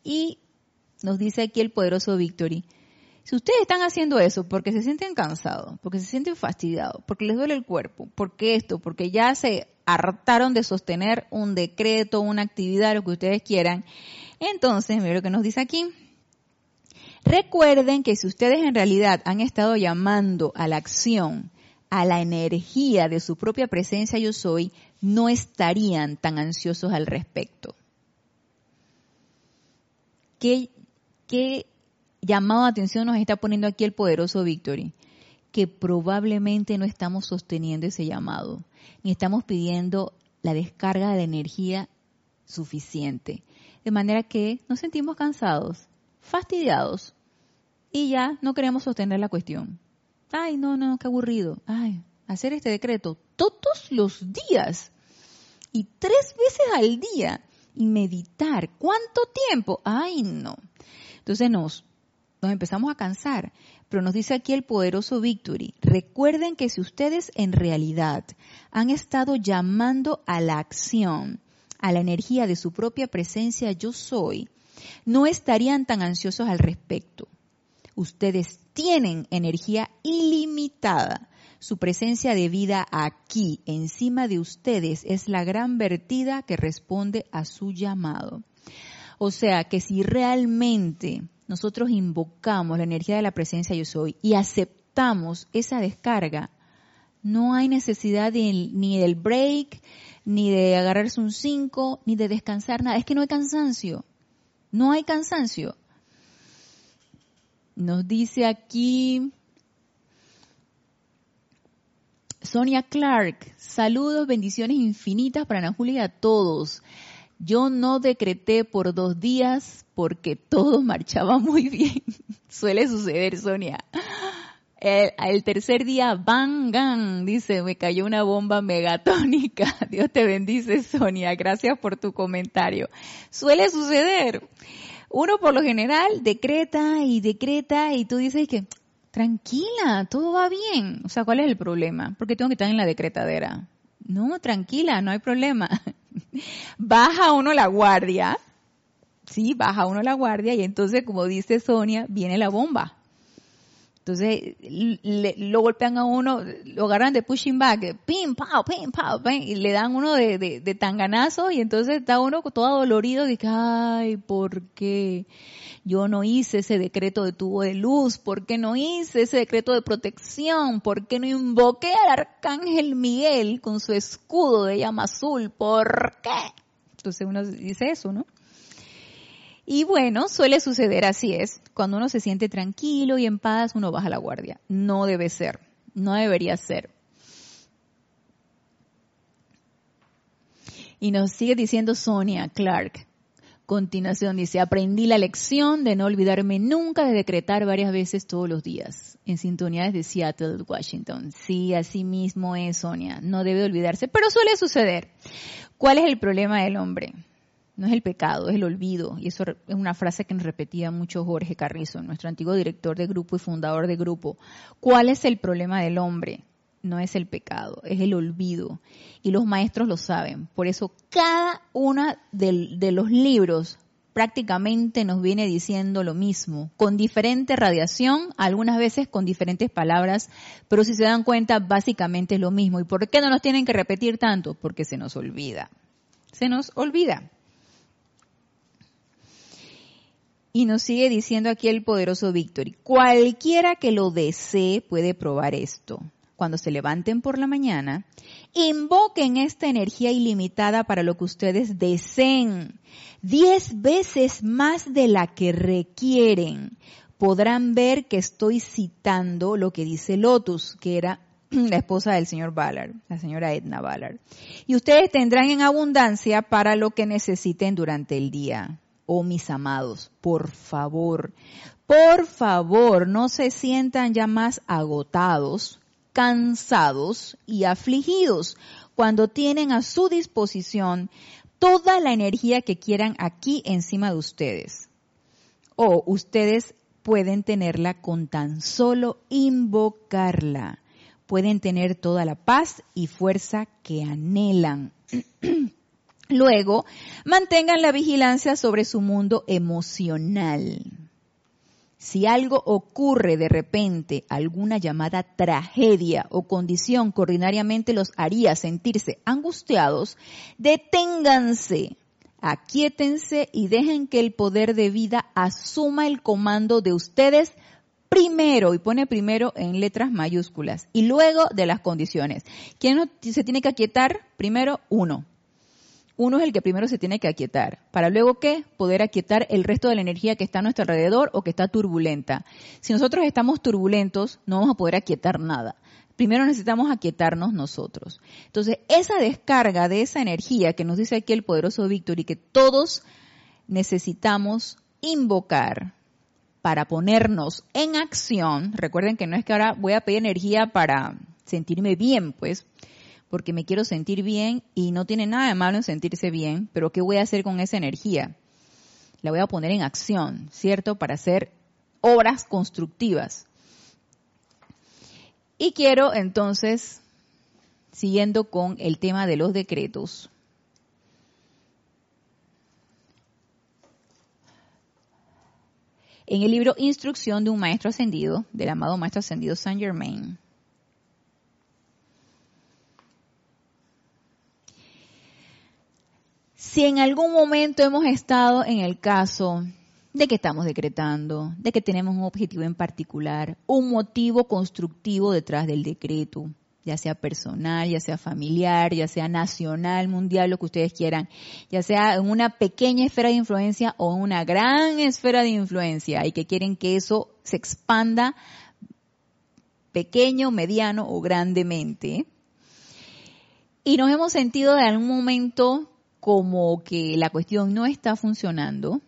Y nos dice aquí el poderoso Victory, si ustedes están haciendo eso porque se sienten cansados, porque se sienten fastidiados, porque les duele el cuerpo, porque esto, porque ya se hartaron de sostener un decreto, una actividad, lo que ustedes quieran, entonces, mira lo que nos dice aquí, Recuerden que si ustedes en realidad han estado llamando a la acción, a la energía de su propia presencia yo soy, no estarían tan ansiosos al respecto. ¿Qué, qué llamado de atención nos está poniendo aquí el poderoso Victory? Que probablemente no estamos sosteniendo ese llamado, ni estamos pidiendo la descarga de energía suficiente. De manera que nos sentimos cansados, fastidiados y ya no queremos sostener la cuestión. Ay, no, no, qué aburrido. Ay, hacer este decreto todos los días y tres veces al día y meditar. ¿Cuánto tiempo? Ay, no. Entonces nos, nos empezamos a cansar. Pero nos dice aquí el poderoso Victory, recuerden que si ustedes en realidad han estado llamando a la acción, a la energía de su propia presencia yo soy, no estarían tan ansiosos al respecto. Ustedes tienen energía ilimitada. Su presencia de vida aquí, encima de ustedes, es la gran vertida que responde a su llamado. O sea que si realmente nosotros invocamos la energía de la presencia yo soy y aceptamos esa descarga, no hay necesidad ni del break, ni de agarrarse un 5, ni de descansar nada. Es que no hay cansancio. No hay cansancio. Nos dice aquí Sonia Clark, saludos, bendiciones infinitas para Ana Julia y a todos. Yo no decreté por dos días porque todo (laughs) marchaba muy bien. Suele suceder, Sonia. El, tercer día, bang, dice, me cayó una bomba megatónica. (laughs) Dios te bendice, Sonia. Gracias por tu comentario. Suele suceder. Uno por lo general decreta y decreta y tú dices que, tranquila, todo va bien. O sea, ¿cuál es el problema? Porque tengo que estar en la decretadera. No, tranquila, no hay problema. (laughs) Baja uno la guardia. Sí, baja uno la guardia y entonces, como dice Sonia, viene la bomba entonces lo golpean a uno, lo agarran de pushing back, pim, pao, pim, pao, y le dan uno de, de, tanganazo y entonces está uno todo dolorido dice, ay, ¿por qué? Yo no hice ese decreto de tubo de luz, ¿por qué no hice ese decreto de protección? ¿Por qué no invoqué al arcángel Miguel con su escudo de llama azul? ¿Por qué? Entonces uno dice eso, ¿no? Y bueno, suele suceder así es. Cuando uno se siente tranquilo y en paz, uno baja la guardia. No debe ser, no debería ser. Y nos sigue diciendo Sonia Clark. Continuación dice, aprendí la lección de no olvidarme nunca de decretar varias veces todos los días en sintonía desde Seattle, Washington. Sí, así mismo es, Sonia. No debe olvidarse, pero suele suceder. ¿Cuál es el problema del hombre? No es el pecado, es el olvido. Y eso es una frase que nos repetía mucho Jorge Carrizo, nuestro antiguo director de grupo y fundador de grupo. ¿Cuál es el problema del hombre? no es el pecado, es el olvido. Y los maestros lo saben. Por eso cada uno de, los libros prácticamente nos viene diciendo lo mismo, con diferente radiación, algunas veces con diferentes palabras, pero si se dan cuenta, básicamente es lo mismo. ¿Y por qué no nos tienen que repetir tanto? Porque se nos olvida. Se nos olvida. Y nos sigue diciendo aquí el poderoso Víctor, cualquiera que lo desee puede probar esto cuando se levanten por la mañana, invoquen esta energía ilimitada para lo que ustedes deseen, diez veces más de la que requieren. Podrán ver que estoy citando lo que dice Lotus, que era (clears throat) la esposa del señor Ballard, la señora Edna Ballard. Y ustedes tendrán en abundancia para lo que necesiten durante el día. Oh, mis amados, por favor, por favor, no se sientan ya más agotados cansados y afligidos cuando tienen a su disposición toda la energía que quieran aquí encima de ustedes. O ustedes pueden tenerla con tan solo invocarla. Pueden tener toda la paz y fuerza que anhelan. (clears throat) Luego, mantengan la vigilancia sobre su mundo emocional si algo ocurre de repente, alguna llamada tragedia o condición que ordinariamente los haría sentirse angustiados, deténganse, aquíétense y dejen que el poder de vida asuma el comando de ustedes primero, y pone primero en letras mayúsculas, y luego de las condiciones. ¿Quién se tiene que aquietar? Primero, uno uno es el que primero se tiene que aquietar, para luego qué? Poder aquietar el resto de la energía que está a nuestro alrededor o que está turbulenta. Si nosotros estamos turbulentos, no vamos a poder aquietar nada. Primero necesitamos aquietarnos nosotros. Entonces, esa descarga de esa energía que nos dice aquí el poderoso Víctor y que todos necesitamos invocar para ponernos en acción, recuerden que no es que ahora voy a pedir energía para sentirme bien, pues porque me quiero sentir bien y no tiene nada de malo en sentirse bien, pero ¿qué voy a hacer con esa energía? La voy a poner en acción, ¿cierto? Para hacer obras constructivas. Y quiero entonces, siguiendo con el tema de los decretos, en el libro Instrucción de un Maestro Ascendido, del amado Maestro Ascendido Saint Germain, si en algún momento hemos estado en el caso de que estamos decretando, de que tenemos un objetivo en particular, un motivo constructivo detrás del decreto, ya sea personal, ya sea familiar, ya sea nacional, mundial, lo que ustedes quieran, ya sea en una pequeña esfera de influencia o en una gran esfera de influencia y que quieren que eso se expanda pequeño, mediano o grandemente. Y nos hemos sentido de algún momento como que la cuestión no está funcionando,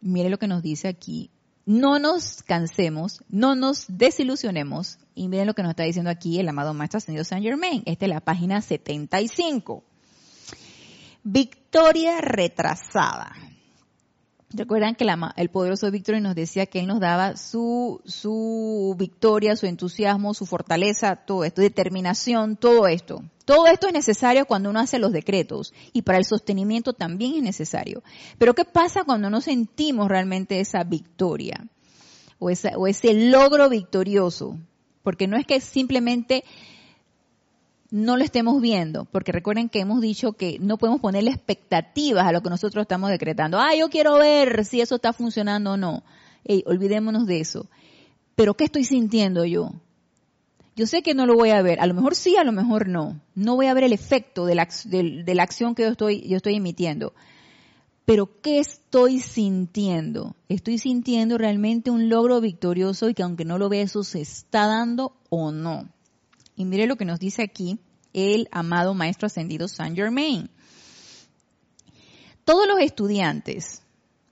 mire lo que nos dice aquí, no nos cansemos, no nos desilusionemos, y miren lo que nos está diciendo aquí el amado Maestro Ascendido Saint Germain, esta es la página 75. Victoria retrasada. Recuerdan que el poderoso Víctor nos decía que él nos daba su, su victoria, su entusiasmo, su fortaleza, todo esto, determinación, todo esto. Todo esto es necesario cuando uno hace los decretos y para el sostenimiento también es necesario. Pero ¿qué pasa cuando no sentimos realmente esa victoria o, o ese logro victorioso? Porque no es que simplemente no lo estemos viendo, porque recuerden que hemos dicho que no podemos ponerle expectativas a lo que nosotros estamos decretando. Ah, yo quiero ver si eso está funcionando o no. Ey, olvidémonos de eso. Pero ¿qué estoy sintiendo yo? Yo sé que no lo voy a ver, a lo mejor sí, a lo mejor no. No voy a ver el efecto de la, de la acción que yo estoy, yo estoy emitiendo. Pero ¿qué estoy sintiendo? Estoy sintiendo realmente un logro victorioso y que aunque no lo vea, eso se está dando o no. Y mire lo que nos dice aquí el amado Maestro Ascendido Saint Germain. Todos los estudiantes,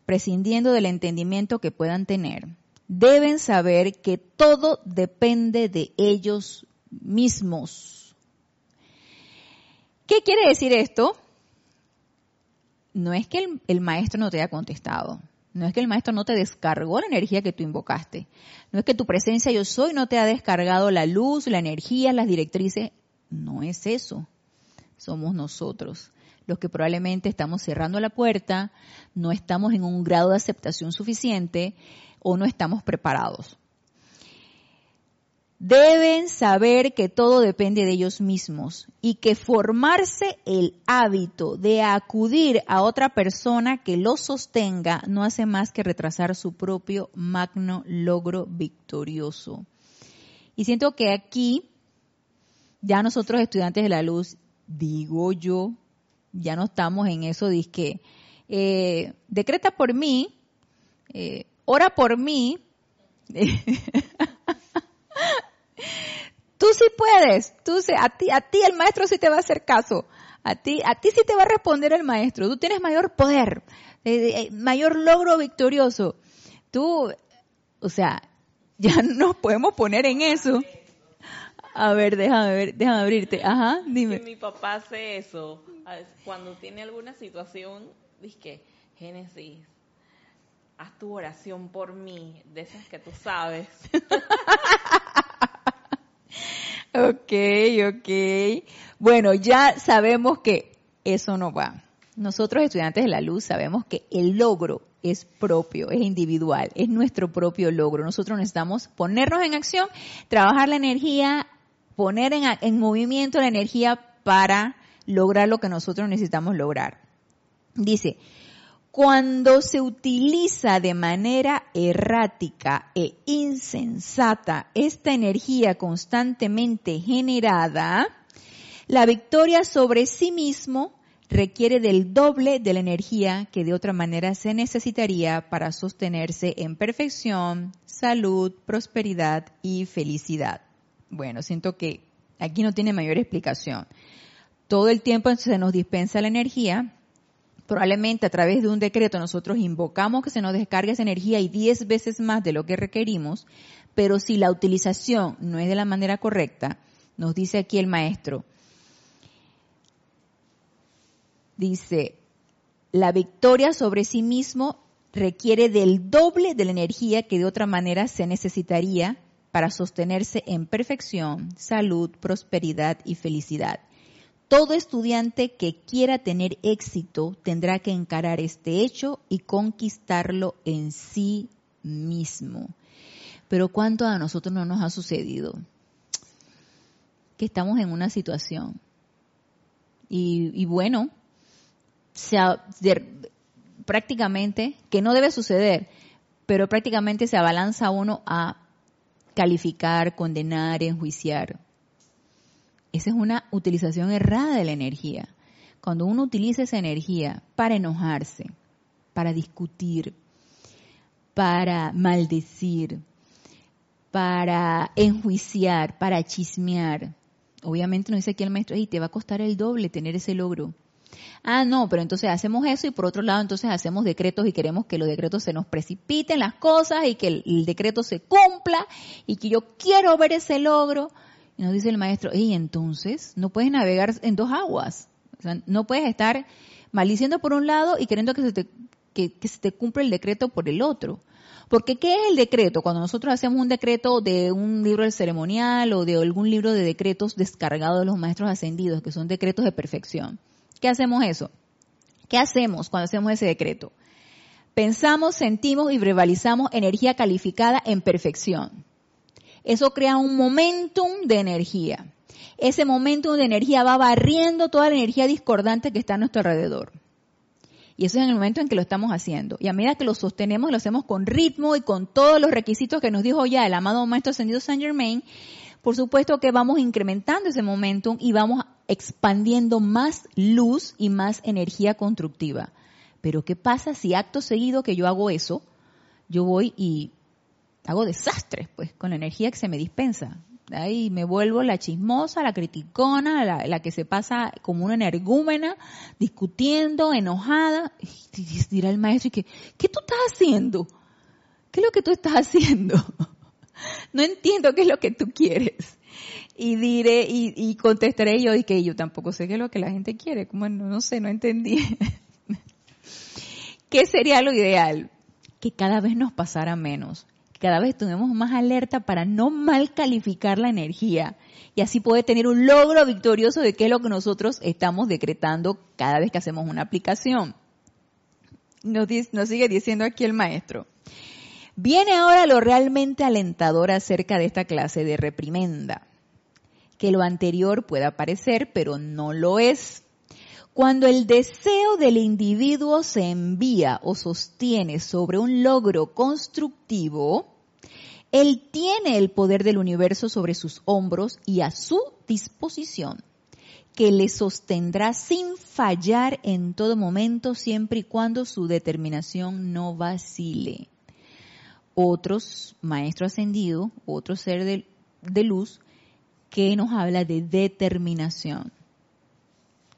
prescindiendo del entendimiento que puedan tener, deben saber que todo depende de ellos mismos. ¿Qué quiere decir esto? No es que el, maestro no te haya contestado, no es que el maestro no te descargó la energía que tú invocaste, no es que tu presencia yo soy no te ha descargado la luz, la energía, las directrices, no es eso, somos nosotros los que probablemente estamos cerrando la puerta, no estamos en un grado de aceptación suficiente o no estamos preparados. Deben saber que todo depende de ellos mismos y que formarse el hábito de acudir a otra persona que los sostenga no hace más que retrasar su propio magno logro victorioso. Y siento que aquí, ya nosotros estudiantes de la luz, digo yo, ya no estamos en eso de que eh, decreta por mí, eh, ora por mí. (laughs) (laughs) tú sí puedes, tú sí, a ti, a ti el maestro sí te va a hacer caso. A ti, a ti sí te va a responder el maestro. Tú tienes mayor poder, eh, mayor logro victorioso. Tú, o sea, (laughs) ya nos podemos poner en eso. A ver, déjame ver, déjame abrirte. Ajá, dime. mi papá hace eso. Cuando tiene alguna situación, dice Génesis, haz tu oración por mí, de esas que tú sabes. (laughs) (laughs) ok, ok. Bueno, ya sabemos que eso no va. Nosotros estudiantes de la luz sabemos que el logro es propio, es individual, es nuestro propio logro. Nosotros necesitamos ponernos en acción, trabajar la energía, poner en, movimiento la energía para lograr lo que nosotros necesitamos lograr. Dice, cuando se utiliza de manera errática e insensata esta energía constantemente generada, la victoria sobre sí mismo requiere del doble de la energía que de otra manera se necesitaría para sostenerse en perfección, salud, prosperidad y felicidad. Bueno, siento que aquí no tiene mayor explicación. Todo el tiempo se nos dispensa la energía. Probablemente a través de un decreto nosotros invocamos que se nos descargue esa energía y diez veces más de lo que requerimos, pero si la utilización no es de la manera correcta, nos dice aquí el maestro, dice, la victoria sobre sí mismo requiere del doble de la energía que de otra manera se necesitaría para sostenerse en perfección, salud, prosperidad y felicidad. Todo estudiante que quiera tener éxito tendrá que encarar este hecho y conquistarlo en sí mismo. Pero ¿cuánto a nosotros no nos ha sucedido? Que estamos en una situación. Y, bueno, prácticamente, que no debe suceder, pero prácticamente se abalanza uno a calificar, condenar, enjuiciar. Esa es una utilización errada de la energía. Cuando uno utiliza esa energía para enojarse, para discutir, para maldecir, para enjuiciar, para chismear, obviamente no dice aquí el maestro, y te va a costar el doble tener ese logro. Ah, no, pero entonces hacemos eso y por otro lado entonces hacemos decretos y queremos que los decretos se nos precipiten las cosas y que el, decreto se cumpla y que yo quiero ver ese logro. Y nos dice el maestro, y entonces no puedes navegar en dos aguas. O sea, no puedes estar maldiciendo por un lado y queriendo que se te, que, se te cumpla el decreto por el otro. Porque ¿qué es el decreto? Cuando nosotros hacemos un decreto de un libro del ceremonial o de algún libro de decretos descargados de los maestros ascendidos, que son decretos de perfección. ¿Qué hacemos eso? ¿Qué hacemos cuando hacemos ese decreto? Pensamos, sentimos y verbalizamos energía calificada en perfección. Eso crea un momentum de energía. Ese momentum de energía va barriendo toda la energía discordante que está a nuestro alrededor. Y eso es en el momento en que lo estamos haciendo. Y a medida que lo sostenemos, lo hacemos con ritmo y con todos los requisitos que nos dijo ya el amado Maestro Ascendido Saint Germain, por supuesto que vamos incrementando ese momentum y vamos expandiendo más luz y más energía constructiva. Pero ¿qué pasa si acto seguido que yo hago eso, yo voy y hago desastres, pues, con la energía que se me dispensa? Ahí me vuelvo la chismosa, la criticona, la, que se pasa como una energúmena, discutiendo, enojada. Y dirá el maestro, que, ¿qué tú estás haciendo? ¿Qué es lo que tú estás haciendo? (laughs) no entiendo qué es lo que tú quieres. Y diré, y, contestaré yo, y que yo tampoco sé qué es lo que la gente quiere. Como no, no sé, no entendí. (laughs) ¿Qué sería lo ideal? Que cada vez nos pasara menos cada vez tenemos más alerta para no mal calificar la energía y así poder tener un logro victorioso de qué es lo que nosotros estamos decretando cada vez que hacemos una aplicación. Nos, nos sigue diciendo aquí el maestro. Viene ahora lo realmente alentador acerca de esta clase de reprimenda. Que lo anterior pueda parecer, pero no lo es. Cuando el deseo del individuo se envía o sostiene sobre un logro constructivo, él tiene el poder del universo sobre sus hombros y a su disposición, que le sostendrá sin fallar en todo momento, siempre y cuando su determinación no vacile. Otros, maestro ascendido, otro ser de, de luz, que nos habla de determinación.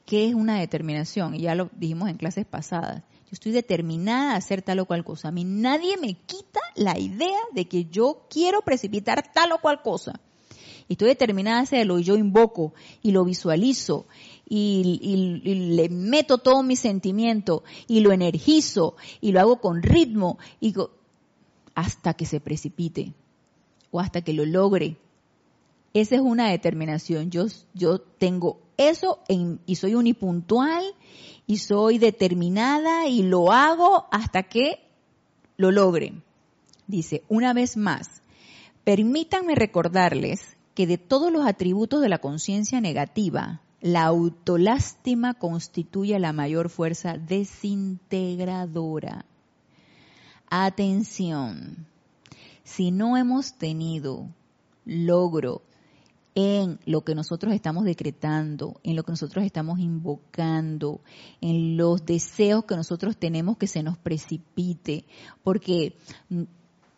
¿Qué es una determinación? Y ya lo dijimos en clases pasadas yo estoy determinada a hacer tal o cual cosa. A mí nadie me quita la idea de que yo quiero precipitar tal o cual cosa. Y estoy determinada a hacerlo y yo invoco y lo visualizo y, le meto todo mi sentimiento y lo energizo y lo hago con ritmo y hasta que se precipite o hasta que lo logre. Esa es una determinación. Yo, yo tengo eso y soy unipuntual y soy determinada y lo hago hasta que lo logre. Dice, una vez más, permítanme recordarles que de todos los atributos de la conciencia negativa, la autolástima constituye la mayor fuerza desintegradora. Atención, si no hemos tenido logro en lo que nosotros estamos decretando, en lo que nosotros estamos invocando, en los deseos que nosotros tenemos que se nos precipite, porque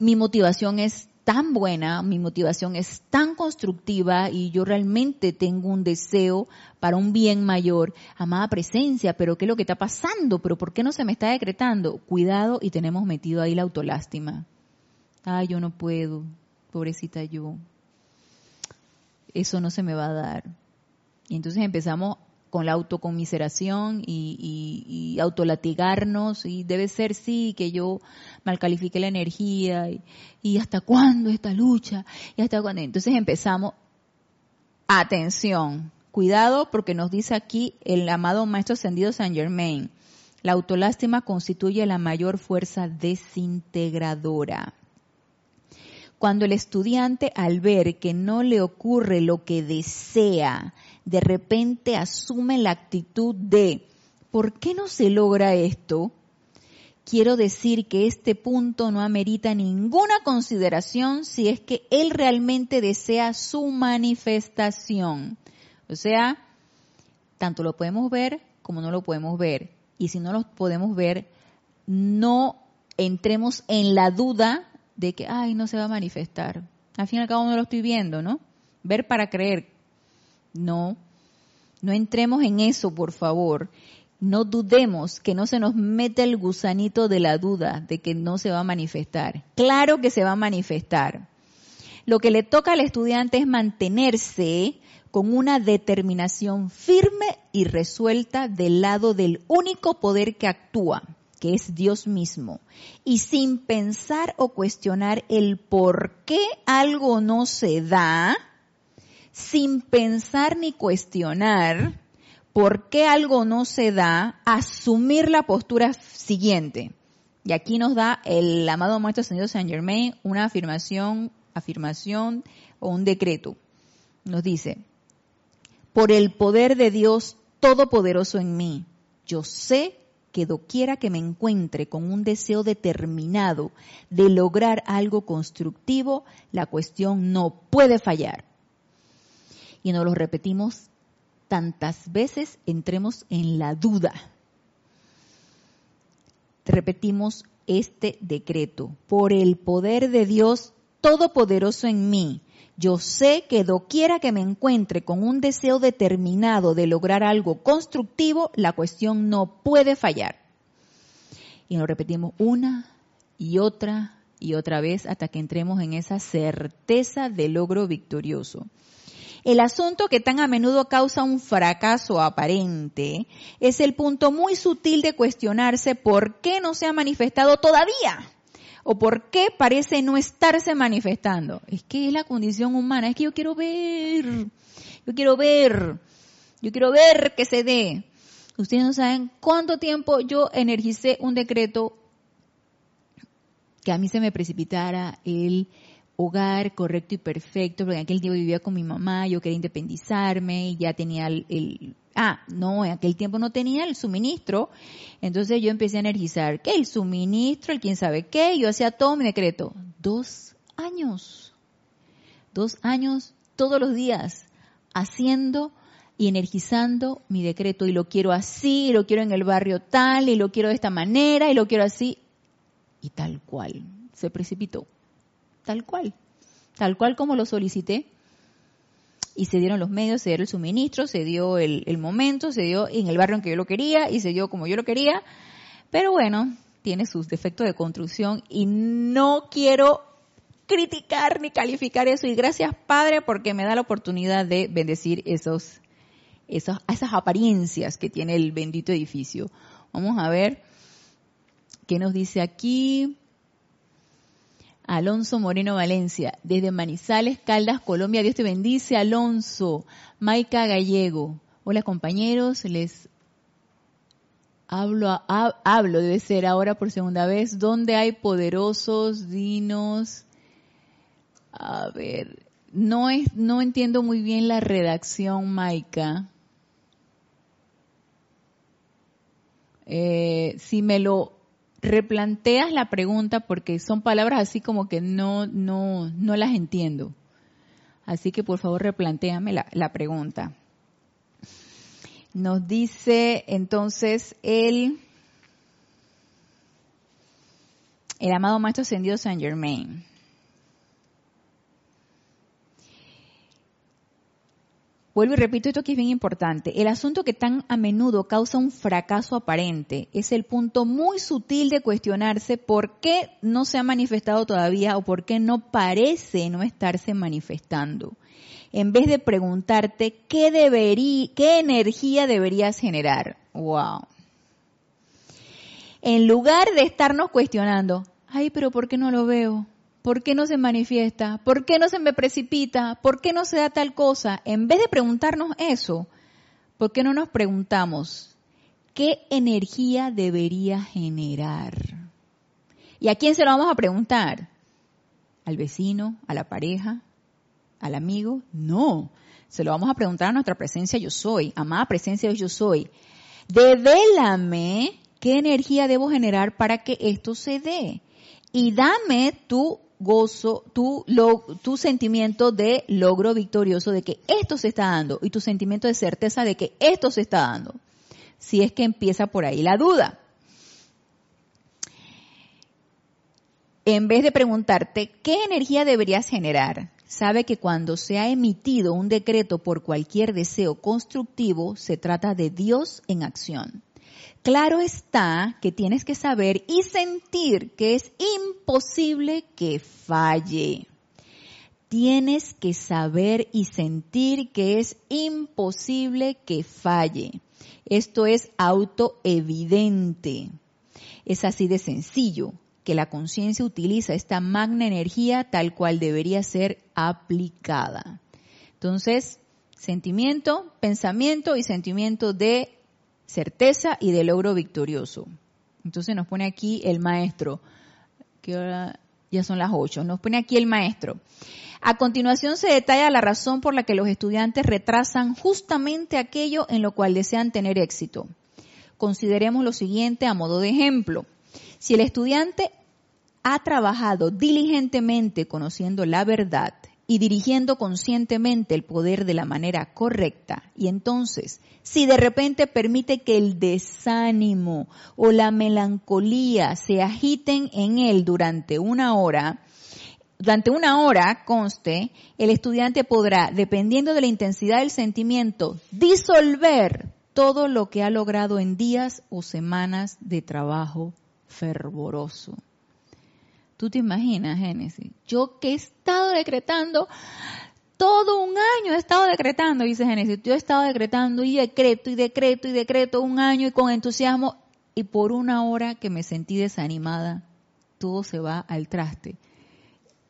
mi motivación es tan buena, mi motivación es tan constructiva y yo realmente tengo un deseo para un bien mayor, amada presencia, pero ¿qué es lo que está pasando? ¿Pero por qué no se me está decretando? Cuidado y tenemos metido ahí la autolástima. Ay, yo no puedo, pobrecita yo eso no se me va a dar. Y entonces empezamos con la autocomiseración y, y, autolatigarnos y debe ser sí que yo malcalifique la energía y, hasta cuándo esta lucha y hasta cuándo. Entonces empezamos, atención, cuidado porque nos dice aquí el amado Maestro Ascendido San Germain, la autolástima constituye la mayor fuerza desintegradora. Cuando el estudiante al ver que no le ocurre lo que desea, de repente asume la actitud de, ¿por qué no se logra esto? Quiero decir que este punto no amerita ninguna consideración si es que él realmente desea su manifestación. O sea, tanto lo podemos ver como no lo podemos ver. Y si no lo podemos ver, no entremos en la duda de que, ay, no se va a manifestar. Al fin y al cabo no lo estoy viendo, ¿no? Ver para creer. No, no entremos en eso, por favor. No dudemos que no se nos mete el gusanito de la duda de que no se va a manifestar. Claro que se va a manifestar. Lo que le toca al estudiante es mantenerse con una determinación firme y resuelta del lado del único poder que actúa, que es Dios mismo, y sin pensar o cuestionar el por qué algo no se da, sin pensar ni cuestionar por qué algo no se da, asumir la postura siguiente. Y aquí nos da el amado Maestro Señor Saint Germain una afirmación, afirmación o un decreto. Nos dice, por el poder de Dios Todopoderoso en mí, yo sé que doquiera que me encuentre con un deseo determinado de lograr algo constructivo, la cuestión no puede fallar. Y nos lo repetimos tantas veces, entremos en la duda. Repetimos este decreto. Por el poder de Dios todopoderoso en mí. Yo sé que doquiera que me encuentre con un deseo determinado de lograr algo constructivo, la cuestión no puede fallar. Y lo repetimos una y otra y otra vez hasta que entremos en esa certeza de logro victorioso. El asunto que tan a menudo causa un fracaso aparente es el punto muy sutil de cuestionarse por qué no se ha manifestado todavía o por qué parece no estarse manifestando. Es que es la condición humana, es que yo quiero ver, yo quiero ver, yo quiero ver que se dé. Ustedes no saben cuánto tiempo yo energicé un decreto que a mí se me precipitara el hogar correcto y perfecto, porque en aquel tiempo vivía con mi mamá, yo quería independizarme y ya tenía el, ah, no, en aquel tiempo no tenía el suministro, entonces yo empecé a energizar, ¿qué? El suministro, el quién sabe qué, yo hacía todo mi decreto. Dos años, dos años todos los días haciendo y energizando mi decreto. Y lo quiero así, y lo quiero en el barrio tal, y lo quiero de esta manera, y lo quiero así, y tal cual, se precipitó. Tal cual, tal cual como lo solicité. Y se dieron los medios, se dieron el suministro, se dio el, momento, se dio en el barrio en que yo lo quería y se dio como yo lo quería. Pero bueno, tiene sus defectos de construcción y no quiero criticar ni calificar eso. Y gracias Padre porque me da la oportunidad de bendecir esos, esos, esas apariencias que tiene el bendito edificio. Vamos a ver qué nos dice aquí. Alonso Moreno Valencia, desde Manizales, Caldas, Colombia. Dios te bendice, Alonso. Maica Gallego. Hola compañeros, les hablo, hablo, debe ser ahora por segunda vez, ¿dónde hay poderosos dinos? A ver, no, es, no entiendo muy bien la redacción, Maica. Eh, si me lo replanteas la pregunta porque son palabras así como que no, no, no las entiendo. Así que por favor replanteame la, la pregunta. Nos dice entonces el, el amado Maestro Ascendido Saint Germain. Vuelvo y repito esto que es bien importante. El asunto que tan a menudo causa un fracaso aparente es el punto muy sutil de cuestionarse por qué no se ha manifestado todavía o por qué no parece no estarse manifestando. En vez de preguntarte qué debería, qué energía deberías generar. Wow. En lugar de estarnos cuestionando, ay, pero ¿por qué no lo veo? ¿Por qué no se manifiesta? ¿Por qué no se me precipita? ¿Por qué no se da tal cosa? En vez de preguntarnos eso, ¿por qué no nos preguntamos qué energía debería generar? ¿Y a quién se lo vamos a preguntar? ¿Al vecino? ¿A la pareja? ¿Al amigo? No. Se lo vamos a preguntar a nuestra presencia yo soy, amada presencia yo soy. Devélame qué energía debo generar para que esto se dé. Y dame tu gozo, tu, tu sentimiento de logro victorioso de que esto se está dando y tu sentimiento de certeza de que esto se está dando. Si es que empieza por ahí la duda. En vez de preguntarte qué energía deberías generar, sabe que cuando se ha emitido un decreto por cualquier deseo constructivo, se trata de Dios en acción. Claro está que tienes que saber y sentir que es imposible que falle. Tienes que saber y sentir que es imposible que falle. Esto es autoevidente. Es así de sencillo que la conciencia utiliza esta magna energía tal cual debería ser aplicada. Entonces, sentimiento, pensamiento y sentimiento de certeza y de logro victorioso. Entonces nos pone aquí el maestro, que ahora ya son las ocho, nos pone aquí el maestro. A continuación se detalla la razón por la que los estudiantes retrasan justamente aquello en lo cual desean tener éxito. Consideremos lo siguiente a modo de ejemplo. Si el estudiante ha trabajado diligentemente conociendo la verdad y dirigiendo conscientemente el poder de la manera correcta, y entonces si de repente permite que el desánimo o la melancolía se agiten en él durante una hora, durante una hora, conste, el estudiante podrá, dependiendo de la intensidad del sentimiento, disolver todo lo que ha logrado en días o semanas de trabajo fervoroso. ¿Tú te imaginas, Génesis? Yo que he estado decretando, todo un año he estado decretando, dice Génesis, yo he estado decretando y decreto y decreto y decreto un año y con entusiasmo y por una hora que me sentí desanimada, todo se va al traste.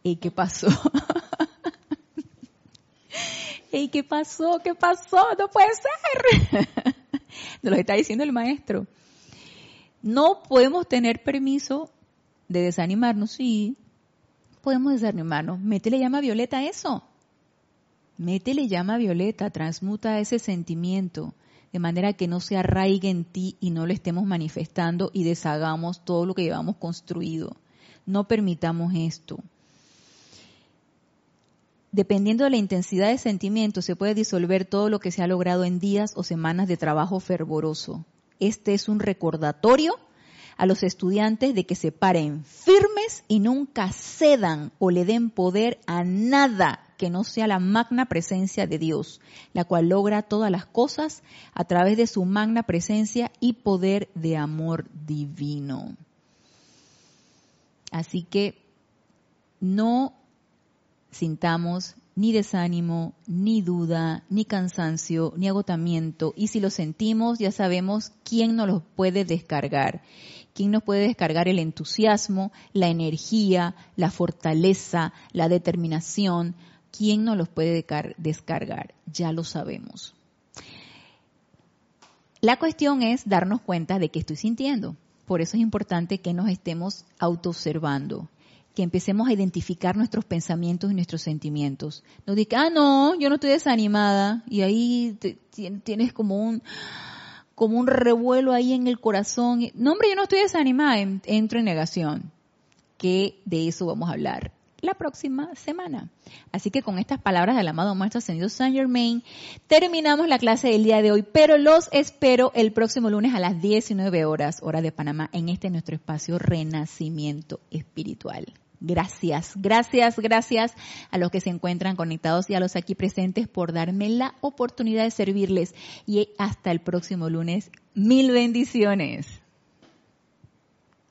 ¿Y qué pasó? (laughs) ¿Y qué pasó? ¿Qué pasó? No puede ser. (laughs) Nos lo está diciendo el maestro. No podemos tener permiso de desanimarnos, sí. Podemos desanimarnos. Métele llama violeta a eso. Métele llama violeta, transmuta ese sentimiento de manera que no se arraigue en ti y no lo estemos manifestando y deshagamos todo lo que llevamos construido. No permitamos esto. Dependiendo de la intensidad de sentimiento, se puede disolver todo lo que se ha logrado en días o semanas de trabajo fervoroso. Este es un recordatorio a los estudiantes de que se paren firmes y nunca cedan o le den poder a nada que no sea la magna presencia de Dios, la cual logra todas las cosas a través de su magna presencia y poder de amor divino. Así que no sintamos ni desánimo, ni duda, ni cansancio, ni agotamiento. Y si lo sentimos, ya sabemos quién nos lo puede descargar. ¿Quién nos puede descargar el entusiasmo, la energía, la fortaleza, la determinación? ¿Quién nos los puede descargar? Ya lo sabemos. La cuestión es darnos cuenta de qué estoy sintiendo. Por eso es importante que nos estemos autoobservando que empecemos a identificar nuestros pensamientos y nuestros sentimientos. No diga, ah, no, yo no estoy desanimada. Y ahí tienes como un, como un revuelo ahí en el corazón. No, hombre, yo no estoy desanimada. Entro en negación. Que de eso vamos a hablar la próxima semana. Así que con estas palabras del amado Maestro Ascendido Saint Germain, terminamos la clase del día de hoy, pero los espero el próximo lunes a las 19 horas, hora de Panamá, en este nuestro espacio Renacimiento Espiritual. Gracias, gracias, gracias a los que se encuentran conectados y a los aquí presentes por darme la oportunidad de servirles. Y hasta el próximo lunes, mil bendiciones.